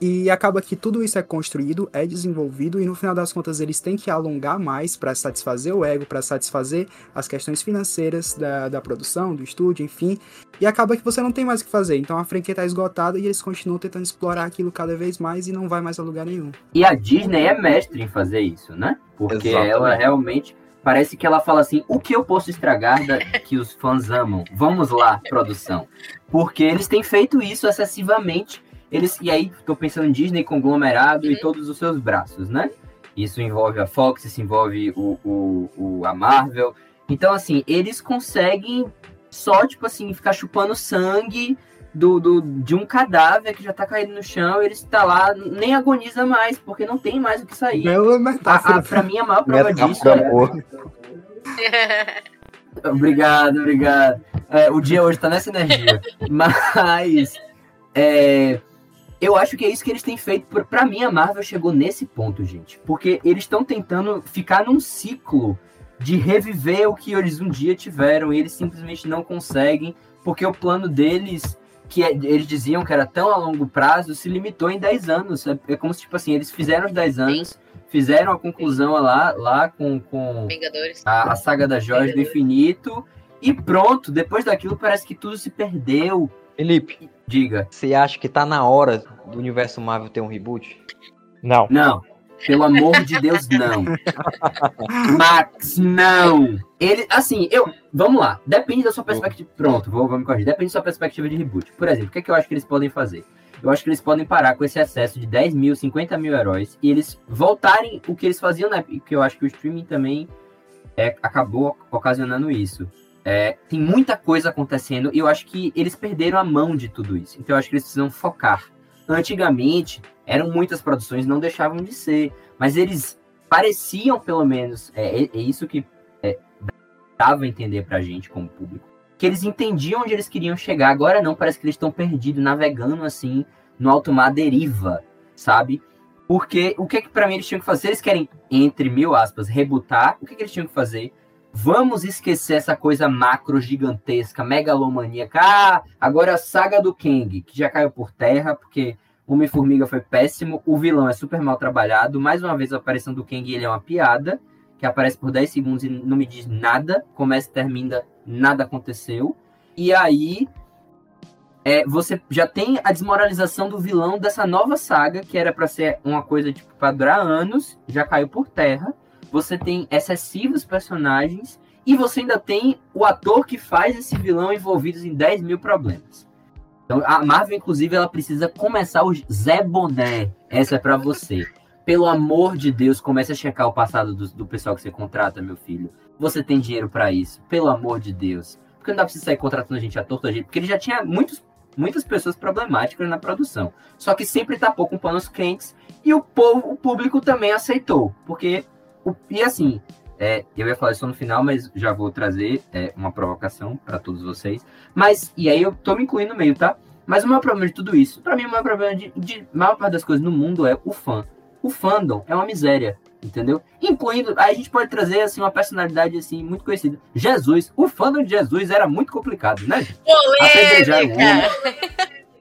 E acaba que tudo isso é construído, é desenvolvido, e no final das contas eles têm que alongar mais para satisfazer o ego, para satisfazer as questões financeiras da, da produção, do estúdio, enfim. E acaba que você não tem mais o que fazer. Então a franquia tá esgotada e eles continuam tentando explorar aquilo cada vez mais e não vai mais a lugar nenhum. E a Disney é mestre em fazer isso, né? Porque Exatamente. ela realmente. Parece que ela fala assim: o que eu posso estragar da, que os fãs amam? Vamos lá, produção. Porque eles têm feito isso excessivamente. Eles, e aí, tô pensando em Disney conglomerado e todos os seus braços, né? Isso envolve a Fox, isso envolve o, o, o- a Marvel. Então, assim, eles conseguem só, tipo assim, ficar chupando sangue do, do, de um cadáver que já tá caído no chão, eles tá lá, nem agoniza mais, porque não tem mais o que sair. Bela A, metáfora. a, pra mim, a maior prova disso é... Obrigado, obrigado. É, o dia hoje tá nessa energia. Mas é, eu acho que é isso que eles têm feito. Pra mim, a Marvel chegou nesse ponto, gente. Porque eles estão tentando ficar num ciclo de reviver o que eles um dia tiveram e eles simplesmente não conseguem, porque o plano deles, que é- eles diziam que era tão a longo prazo, se limitou em 10 anos. É, é como se, tipo assim, eles fizeram os 10 anos, fizeram a conclusão lá, lá com, com a, a saga das joias do infinito. E pronto, depois daquilo parece que tudo se perdeu. Felipe, Diga, você acha que tá na hora do universo Marvel ter um reboot? Não. não. Pelo amor de Deus, não. Max, não. Ele, assim, eu. Vamos lá. Depende da sua perspectiva. Pronto, vou, vou me corrigir. Depende da sua perspectiva de reboot. Por exemplo, o que, é que eu acho que eles podem fazer? Eu acho que eles podem parar com esse excesso de 10 mil, 50 mil heróis e eles voltarem o que eles faziam na época. Que eu acho que o streaming também é, acabou ocasionando isso. É, tem muita coisa acontecendo e eu acho que eles perderam a mão de tudo isso. Então eu acho que eles precisam focar. Antigamente, eram muitas produções, não deixavam de ser, mas eles pareciam, pelo menos, é, é- é isso que é, dava a entender pra gente como público, que eles entendiam onde eles queriam chegar. Agora não, parece que eles estão perdidos, navegando assim, no alto mar deriva, sabe? Porque o que que pra mim eles tinham que fazer? Eles querem, entre mil aspas, rebutar, o que que eles tinham que fazer? Vamos esquecer essa coisa macro gigantesca, megalomaníaca. Ah, agora a saga do Kang, que já caiu por terra, porque Homem-Formiga foi péssimo, o vilão é super mal trabalhado. Mais uma vez a aparição do Kang, ele é uma piada, que aparece por 10 segundos e não me diz nada, começa e termina, nada aconteceu. E aí é, você já tem a desmoralização do vilão dessa nova saga, que era pra ser uma coisa tipo, pra durar anos, já caiu por terra. Você tem excessivos personagens e você ainda tem o ator que faz esse vilão envolvidos em 10 mil problemas. Então, a Marvel, inclusive, ela precisa começar o Zé Boné. Essa é pra você. Pelo amor de Deus, comece a checar o passado do, do pessoal que você contrata, meu filho. Você tem dinheiro pra isso. Pelo amor de Deus. Porque não dá pra você sair contratando gente à torta gente. Porque ele já tinha muitos, muitas pessoas problemáticas na produção. Só que sempre tapou com panos quentes. E o povo, o público também aceitou. Porque. O- e assim, é, eu ia falar isso no final, mas já vou trazer é, uma provocação pra todos vocês. Mas, e aí eu tô me incluindo no meio, tá? Mas o maior problema de tudo isso, pra mim, o maior problema de, de maior parte das coisas no mundo é o fã. O fandom é uma miséria, entendeu? Incluindo, aí a gente pode trazer, assim, uma personalidade, assim, muito conhecida. Jesus. O fandom de Jesus era muito complicado, né? Polêmica!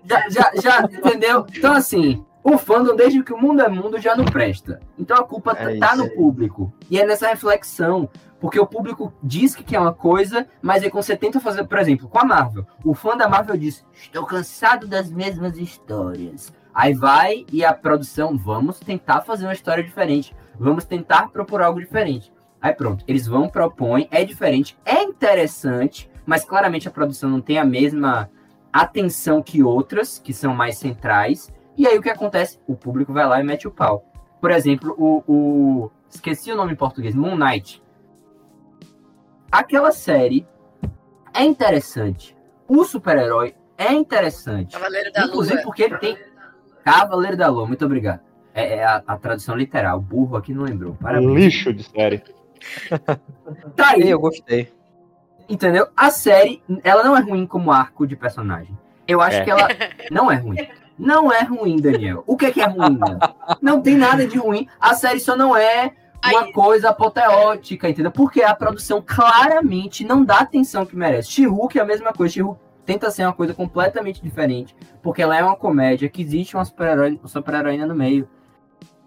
Já, já, já, entendeu? Então, assim, o fandom, desde que o mundo é mundo, já não presta. Então a culpa É tá no público. E é nessa reflexão. Porque o público diz que quer uma coisa, mas aí quando você tenta fazer, por exemplo, com a Marvel, o fã da Marvel diz: Estou cansado das mesmas histórias. Aí vai e a produção, vamos tentar fazer uma história diferente. Vamos tentar propor algo diferente. Aí pronto, eles vão, propõem, é diferente, é interessante, mas claramente a produção não tem a mesma atenção que outras, que são mais centrais. E aí o que acontece? O público vai lá e mete o pau. Por exemplo, o. o- esqueci o nome em português, Moon Knight. Aquela série é interessante. O super-herói é interessante. Cavaleiro da Inclusive Lua. porque ele tem. Cavaleiro da Lua, muito obrigado. É, é a, a tradução literal. Burro aqui não lembrou. Parabéns. Lixo de série. Tá aí. Eu gostei. Entendeu? A série, ela não é ruim como arco de personagem. Eu acho É. que ela não é ruim. Não é ruim, Daniel. O que é que é ruim, Daniel? Não tem nada de ruim. A série só não é uma Aí- coisa apoteótica, entendeu? Porque a produção claramente não dá a atenção que merece. She-Hulk é a mesma coisa. She-Hulk tenta ser uma coisa completamente diferente, porque ela é uma comédia que existe uma super-heroína no meio.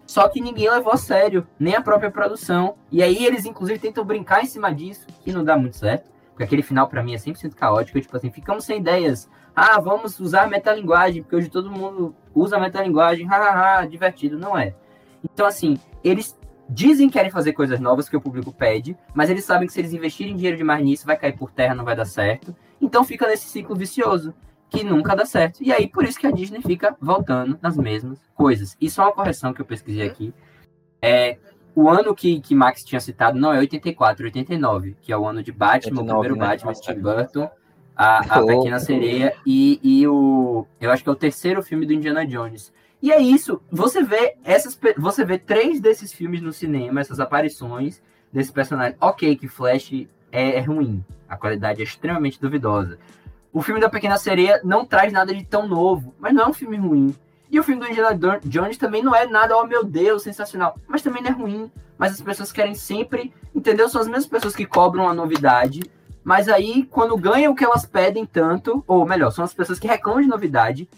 Só que ninguém levou a sério, nem a própria produção. E aí eles, inclusive, tentam brincar em cima disso, que não dá muito certo. Porque aquele final, pra mim, é 100% caótico. Tipo assim, ficamos sem ideias. Ah, vamos usar metalinguagem, porque hoje todo mundo usa metalinguagem. Hahaha, divertido. Não é. Então, assim, eles dizem que querem fazer coisas novas que o público pede, mas eles sabem que se eles investirem dinheiro demais nisso, vai cair por terra, não vai dar certo. Então fica nesse ciclo vicioso, que nunca dá certo. E aí, por isso que a Disney fica voltando nas mesmas coisas. E só uma correção que eu pesquisei aqui. É, o ano que, que Max tinha citado não é 84, é 89, que é o ano de Batman, 89, o primeiro né? Batman, Tim Burton, a, a. Pequena Sereia e, e o. Eu acho que é o terceiro filme do Indiana Jones. E é isso. Você vê essas, você vê três desses filmes no cinema, essas aparições desse personagem. Ok, que Flash é, é ruim, a qualidade é extremamente duvidosa. O filme da Pequena Sereia não traz nada de tão novo, mas não é um filme ruim. E o filme do Indiana Jones também não é nada, oh meu Deus, sensacional, mas também não é ruim. Mas as pessoas querem sempre, entendeu? São as mesmas pessoas que cobram a novidade, mas aí quando ganham o que elas pedem tanto, ou melhor, são as pessoas que reclamam de novidade,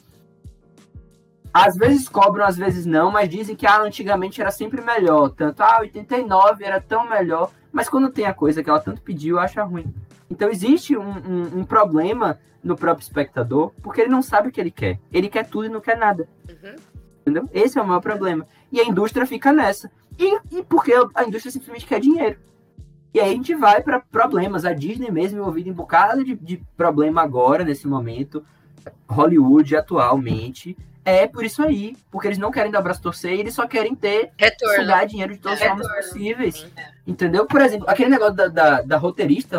às vezes cobram, às vezes não, mas dizem que ah, antigamente era sempre melhor. Tanto, ah, 89 era tão melhor. Mas quando tem a coisa que ela tanto pediu, acha ruim. Então existe um, um- um problema no próprio espectador, porque ele não sabe o que ele quer. Ele quer tudo e não quer nada. Uhum. Entendeu? Esse é o maior problema. E a indústria fica nessa. E, e porque a indústria simplesmente quer dinheiro. E aí a gente vai para problemas. A Disney mesmo envolvida em bocado de, de problema agora, nesse momento. Hollywood atualmente. É por isso aí. Porque eles não querem dar braço torcer eles só querem ter Retorno. sugar dinheiro de todas as É, formas possíveis. Sim. Entendeu? Por exemplo, aquele negócio da, da, da roteirista,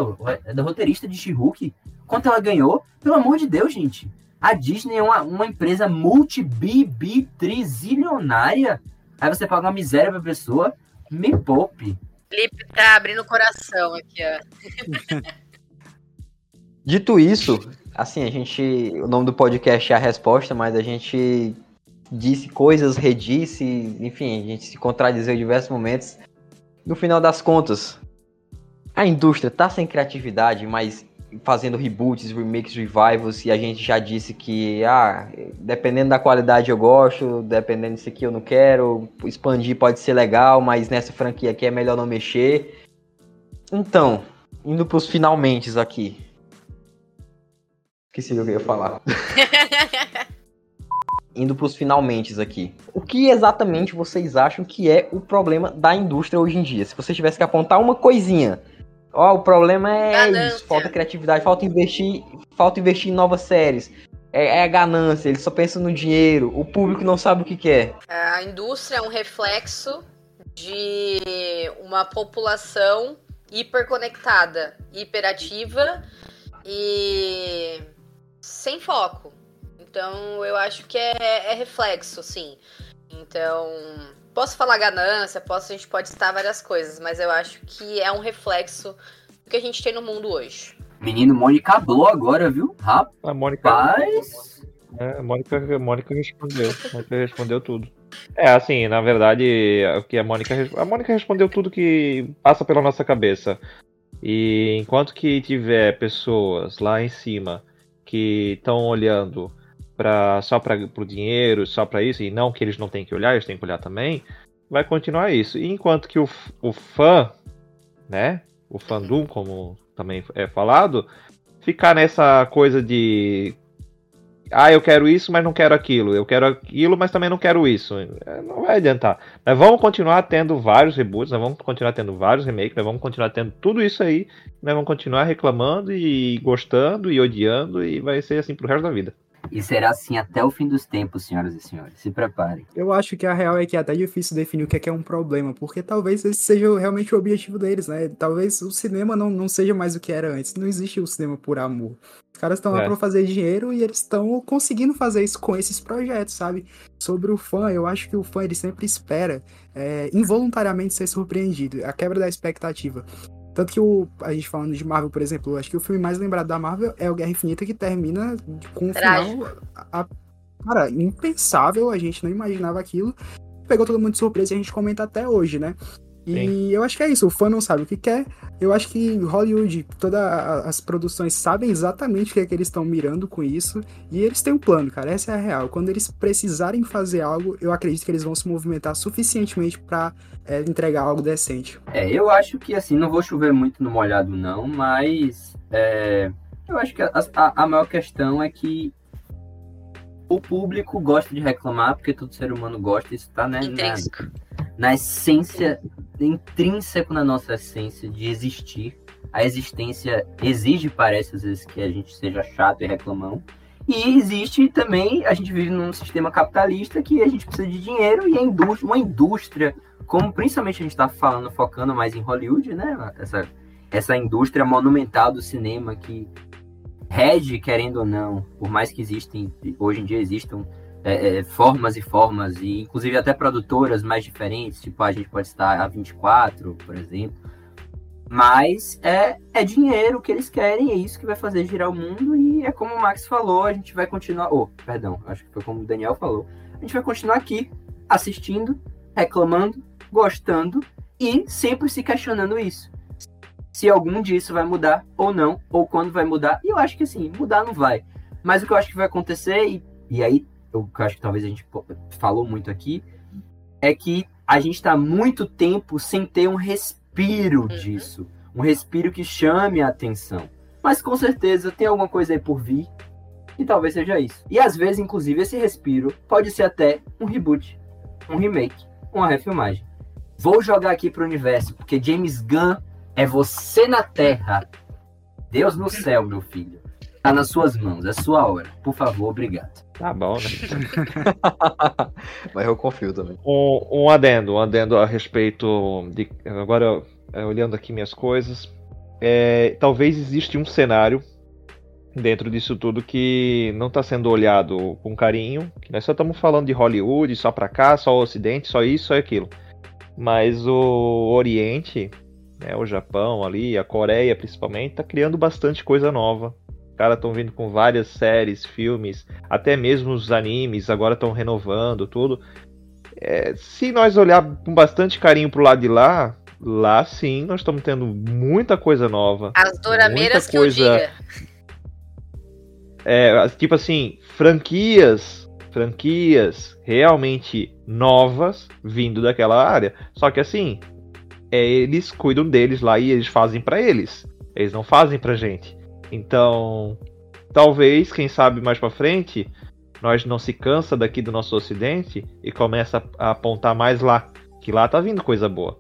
da roteirista de She-Hulk, quanto ela ganhou, pelo amor de Deus, gente. A Disney é uma, uma empresa multi-bi-bi-trizilionária. Aí você paga uma miséria pra pessoa, me poupe. Felipe tá abrindo o coração aqui, ó. Dito isso, assim, a gente. O nome do podcast é a resposta, mas a gente disse coisas, redisse, enfim, a gente se contradizeu em diversos momentos. No final das contas, a indústria tá sem criatividade, mas fazendo reboots, remakes, revivals, e a gente já disse que, ah, dependendo da qualidade eu gosto, dependendo disso aqui eu não quero, expandir pode ser legal, mas nessa franquia aqui é melhor não mexer. Então, indo pros finalmente aqui. Esqueci o que eu ia falar. Indo pros finalmente aqui. O que exatamente vocês acham que é o problema da indústria hoje em dia? Se você tivesse que apontar uma coisinha. Ó, o problema é Ganância. isso, falta criatividade, falta investir, falta investir em novas séries. É, é a ganância, eles só pensam no dinheiro, o público não sabe o que quer. A indústria é um reflexo de uma população hiperconectada, hiperativa e sem foco. Então eu acho que é, é reflexo, sim. Então, posso falar ganância, posso, a gente pode citar várias coisas, mas eu acho que é um reflexo do que a gente tem no mundo hoje. Menino, Mônica hablou agora, viu? Rapaz, A Mônica, é, a Mônica, a Mônica respondeu. A Mônica respondeu tudo. É, assim, na verdade, o que a Mônica, a Mônica respondeu tudo que passa pela nossa cabeça. E enquanto que tiver pessoas lá em cima que estão olhando pra, só para o dinheiro, só para isso, e não que eles não têm que olhar, eles têm que olhar também, vai continuar isso. E enquanto que o, o fã, né, o fandom, como também é falado, ficar nessa coisa de ah, eu quero isso, mas não quero aquilo. Eu quero aquilo, mas também não quero isso. É, Não vai adiantar. Nós vamos continuar tendo vários reboots, nós vamos continuar tendo vários remakes, nós vamos continuar tendo tudo isso aí. Nós vamos continuar reclamando e gostando e odiando e vai ser assim pro resto da vida. E será assim até o fim dos tempos, senhoras e senhores. Se preparem. Eu acho que a real é que é até difícil definir o que é, que é um problema, porque talvez esse seja realmente o objetivo deles, né? Talvez o cinema não, não seja mais o que era antes. Não existe o cinema por amor. Os caras estão lá É. pra fazer dinheiro e eles estão conseguindo fazer isso com esses projetos, sabe? Sobre o fã, eu acho que o fã ele sempre espera é, involuntariamente ser surpreendido. A quebra da expectativa. Tanto que o, a gente falando de Marvel, por exemplo, acho que o filme mais lembrado da Marvel é o Guerra Infinita, que termina com um Trágico. final. a- a- cara, impensável, a gente não imaginava aquilo. Pegou todo mundo de surpresa e a gente comenta até hoje, né? E Sim. eu acho que é isso, o fã não sabe o que quer. Eu acho que Hollywood, todas as produções sabem exatamente o que é que eles estão mirando com isso. E eles têm um plano, cara. Essa é a real. Quando eles precisarem fazer algo, eu acredito que eles vão se movimentar suficientemente pra é, entregar algo decente. É, eu acho que assim, não vou chover muito no molhado, não, mas é, eu acho que a, a, a maior questão é que o público gosta de reclamar, porque todo ser humano gosta, isso tá né, Intrínseco. na essência, intrínseco na nossa essência de existir. A existência exige, parece, às vezes, que a gente seja chato e reclamão. E existe também, a gente vive num sistema capitalista que a gente precisa de dinheiro e indústria, uma indústria, como principalmente a gente está falando, focando mais em Hollywood, né? Essa, essa indústria monumental do cinema que rege, querendo ou não, por mais que existem, hoje em dia existam é, é, formas e formas, e inclusive até produtoras mais diferentes, tipo a gente pode estar a 24, por exemplo. Mas é, é dinheiro que eles querem, é isso que vai fazer girar o mundo, e é como o Max falou, a gente vai continuar. Oh, perdão, acho que foi como o Daniel falou. A gente vai continuar aqui, assistindo, reclamando, gostando e sempre se questionando isso. Se algum dia isso vai mudar ou não, ou quando vai mudar. E eu acho que assim, mudar não vai. Mas o que eu acho que vai acontecer, e, e aí eu acho que talvez a gente falou muito aqui, é que a gente está muito tempo sem ter um respiro disso. Um respiro que chame a atenção. Mas com certeza tem alguma coisa aí por vir. E talvez seja isso. E às vezes, inclusive, esse respiro pode ser até um reboot, um remake, uma refilmagem. Vou jogar aqui pro universo, porque James Gunn é você na Terra. Deus no céu, meu filho. Tá nas suas mãos, é sua hora. Por favor, obrigado. Tá bom, né? Mas eu confio também. Um, um adendo, um adendo a respeito de. Agora, é, olhando aqui minhas coisas. É, talvez existe um cenário dentro disso tudo que não está sendo olhado com carinho. Que nós só estamos falando de Hollywood, só pra cá, só o Ocidente, só isso, só aquilo. Mas o Oriente, né, o Japão ali, a Coreia principalmente, tá criando bastante coisa nova. Os caras estão vindo com várias séries, filmes, até mesmo os animes agora estão renovando tudo. É, se nós olhar com bastante carinho pro lado de lá, lá sim nós estamos tendo muita coisa nova. As dorameiras Muita que eu coisa- diga. É, tipo assim, franquias, franquias realmente novas vindo daquela área. Só que assim, é, eles cuidam deles lá e eles fazem pra eles. Eles não fazem pra gente. Então, talvez, quem sabe mais pra frente, nós não se cansa daqui do nosso ocidente e começa a apontar mais lá, que lá tá vindo coisa boa.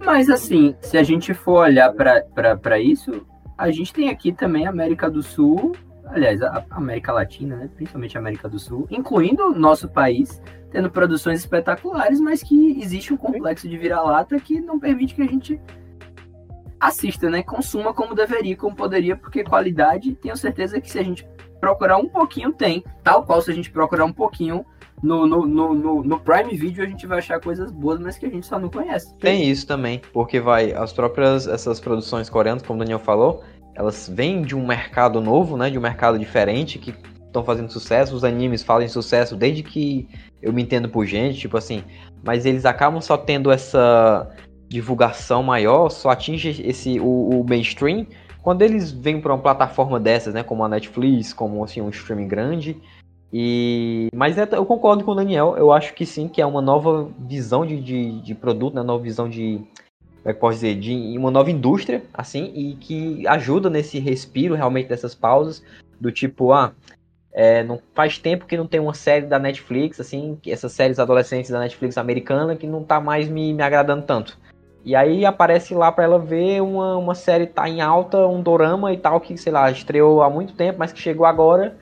Mas assim, se a gente for olhar para isso, a gente tem aqui também a América do Sul, aliás, a América Latina, né? principalmente a América do Sul, incluindo nosso país, tendo produções espetaculares, mas que existe um complexo de vira-lata que não permite que a gente assista, né? Consuma como deveria, como poderia, porque qualidade, tenho certeza que se a gente procurar um pouquinho, tem. Tal qual se a gente procurar um pouquinho no, no, no, no, Prime Video, a gente vai achar coisas boas, mas que a gente só não conhece. Tem isso também, porque vai, as próprias, essas produções coreanas, como o Daniel falou, elas vêm de um mercado novo, né, de um mercado diferente, que estão fazendo sucesso, os animes fazem sucesso desde que eu me entendo por gente, tipo assim, mas eles acabam só tendo essa divulgação maior, só atinge esse, o, o mainstream, quando eles vêm para uma plataforma dessas, né, como a Netflix, como assim, um streaming grande, e mas é- eu concordo com o Daniel, eu acho que sim, que é uma nova visão de, de, de produto, né, nova visão de, como é que posso dizer, de uma nova indústria, assim, e que ajuda nesse respiro realmente dessas pausas, do tipo, ah, é, não faz tempo que não tem uma série da Netflix, assim, essas séries adolescentes da Netflix americana que não tá mais me, me agradando tanto. E aí aparece lá pra ela ver uma, uma série tá em alta, um dorama e tal, que, sei lá, estreou há muito tempo, mas que chegou agora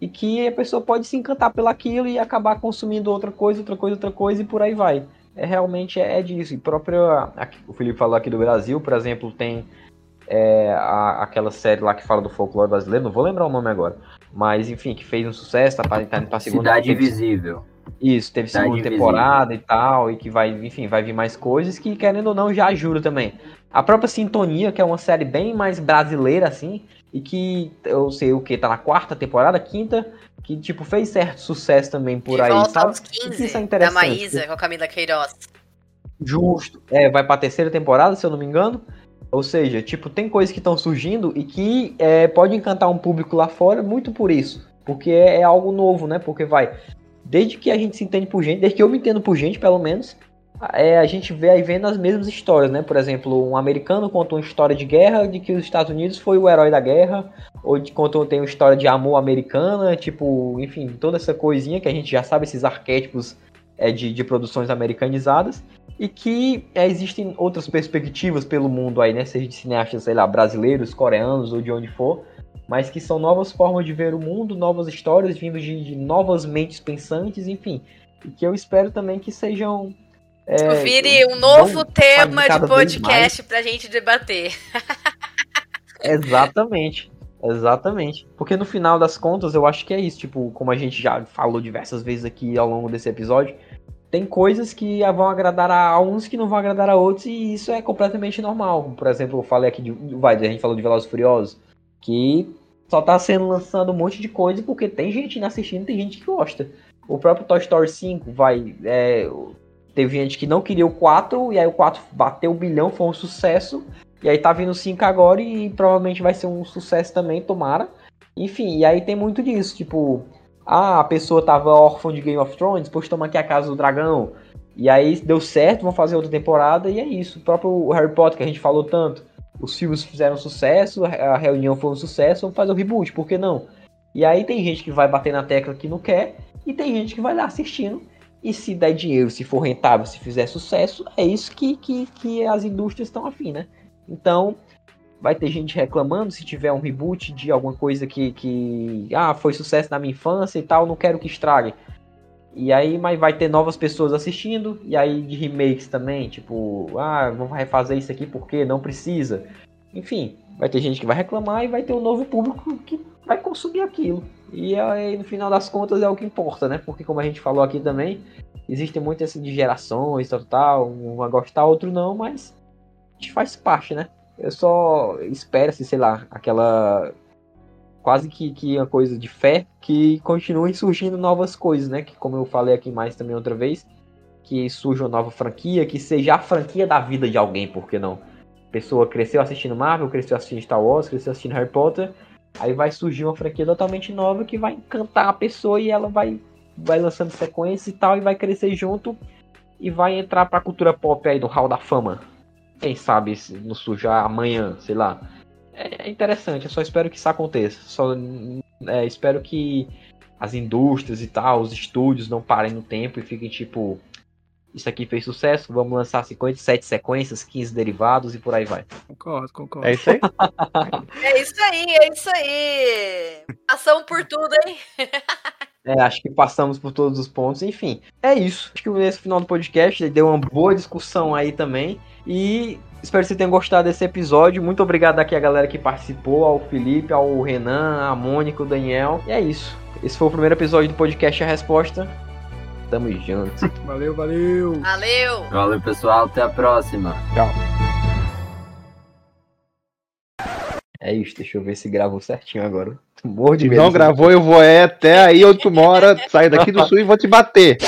e que a pessoa pode se encantar pelaquilo e acabar consumindo outra coisa, outra coisa, outra coisa e por aí vai. É realmente é, é disso. E próprio aqui- o Felipe falou aqui do Brasil, por exemplo, tem é, a- aquela série lá que fala do folclore brasileiro, não vou lembrar o nome agora, mas enfim, que fez um sucesso, tá, tá indo pra segunda Cidade Invisível. Isso, teve segunda temporada e tal, e que vai, enfim, vai vir mais coisas que, querendo ou não, já ajuda também. A própria Sintonia, que é uma série bem mais brasileira, assim, e que eu sei o que, tá na quarta temporada, quinta, que, tipo, fez certo sucesso também por de aí, volta sabe? aos E que 15, isso é da interessante. Maísa com a Camila Queiroz. Justo. É, vai pra terceira temporada, se eu não me engano. Ou seja, tipo, tem coisas que estão surgindo e que é, pode encantar um público lá fora muito por isso. Porque é, é algo novo, né? Porque vai. Desde que a gente se entende por gente, desde que eu me entendo por gente, pelo menos, é, a gente vê aí vendo as mesmas histórias, né? Por exemplo, um americano conta uma história de guerra de que os Estados Unidos foi o herói da guerra, ou de conta tem uma história de amor americana, tipo, enfim, toda essa coisinha que a gente já sabe, esses arquétipos é, de, de produções americanizadas, e que é, existem outras perspectivas pelo mundo aí, né? Seja de cineastas, sei lá, brasileiros, coreanos ou de onde for, mas que são novas formas de ver o mundo, novas histórias vindo de, de novas mentes pensantes, enfim. E que eu espero também que sejam é, Vire um novo tema de podcast pra gente debater. Exatamente. Exatamente. Porque no final das contas, eu acho que é isso. Tipo, como a gente já falou diversas vezes aqui ao longo desse episódio, tem coisas que vão agradar a uns que não vão agradar a outros, e isso é completamente normal. Por exemplo, eu falei aqui de. Vai, a gente falou de Velozes Furiosos, que só tá sendo lançado um monte de coisa porque tem gente assistindo, tem gente que gosta. O próprio Toy Story 5 vai. É, Teve gente que não queria o 4, e aí o 4 bateu o bilhão, foi um sucesso. E aí tá vindo o 5 agora e provavelmente vai ser um sucesso também, tomara. Enfim, e aí tem muito disso, tipo, ah, a pessoa tava órfã de Game of Thrones, depois toma aqui a Casa do Dragão. E aí deu certo, vão fazer outra temporada e é isso. O próprio Harry Potter que a gente falou tanto, os filmes fizeram sucesso, a reunião foi um sucesso, vamos fazer o reboot, por que não? E aí tem gente que vai bater na tecla que não quer, e tem gente que vai lá assistindo e se der dinheiro, se for rentável, se fizer sucesso, é isso que, que, que as indústrias estão afim, né? Então, vai ter gente reclamando se tiver um reboot de alguma coisa que, que ah, foi sucesso na minha infância e tal, não quero que estrague. E aí, mas vai ter novas pessoas assistindo, e aí de remakes também, tipo, ah, vamos refazer isso aqui porque não precisa. Enfim, vai ter gente que vai reclamar e vai ter um novo público que vai consumir aquilo. E aí, no final das contas, é o que importa, né? Porque, como a gente falou aqui também, existem muitas assim, de gerações, tal, tal. Um vai gostar, outro não, mas a gente faz parte, né? Eu só espero, assim, sei lá, aquela. Quase que, que uma coisa de fé que continuem surgindo novas coisas, né? Que, como eu falei aqui mais também outra vez, que surja uma nova franquia, que seja a franquia da vida de alguém, por que não? A pessoa cresceu assistindo Marvel, cresceu assistindo Star Wars, cresceu assistindo Harry Potter Aí vai surgir uma franquia totalmente nova que vai encantar a pessoa e ela vai, vai lançando sequência e tal, e vai crescer junto e vai entrar pra cultura pop aí do Hall da Fama. Quem sabe se não sujar amanhã, sei lá. É, é interessante, eu só espero que isso aconteça. Só é, espero que as indústrias e tal, os estúdios não parem no tempo e fiquem tipo, isso aqui fez sucesso, vamos lançar 57 sequências, 15 derivados e por aí vai. Concordo, concordo. É isso aí? é isso aí, é isso aí. Ação por tudo, hein? É, acho que passamos por todos os pontos, enfim. É isso. Acho que nesse final do podcast deu uma boa discussão aí também. E espero que você tenha gostado desse episódio. Muito obrigado aqui a galera que participou, ao Felipe, ao Renan, a Mônica, o Daniel. E é isso. Esse foi o primeiro episódio do podcast A Resposta. Tamo junto. Valeu, valeu. Valeu. Valeu, pessoal. Até a próxima. Tchau. É isso, deixa eu ver se gravou certinho agora. Morro de medo. Não gravou, eu vou é até aí onde tu mora, sair daqui do sul e vou te bater.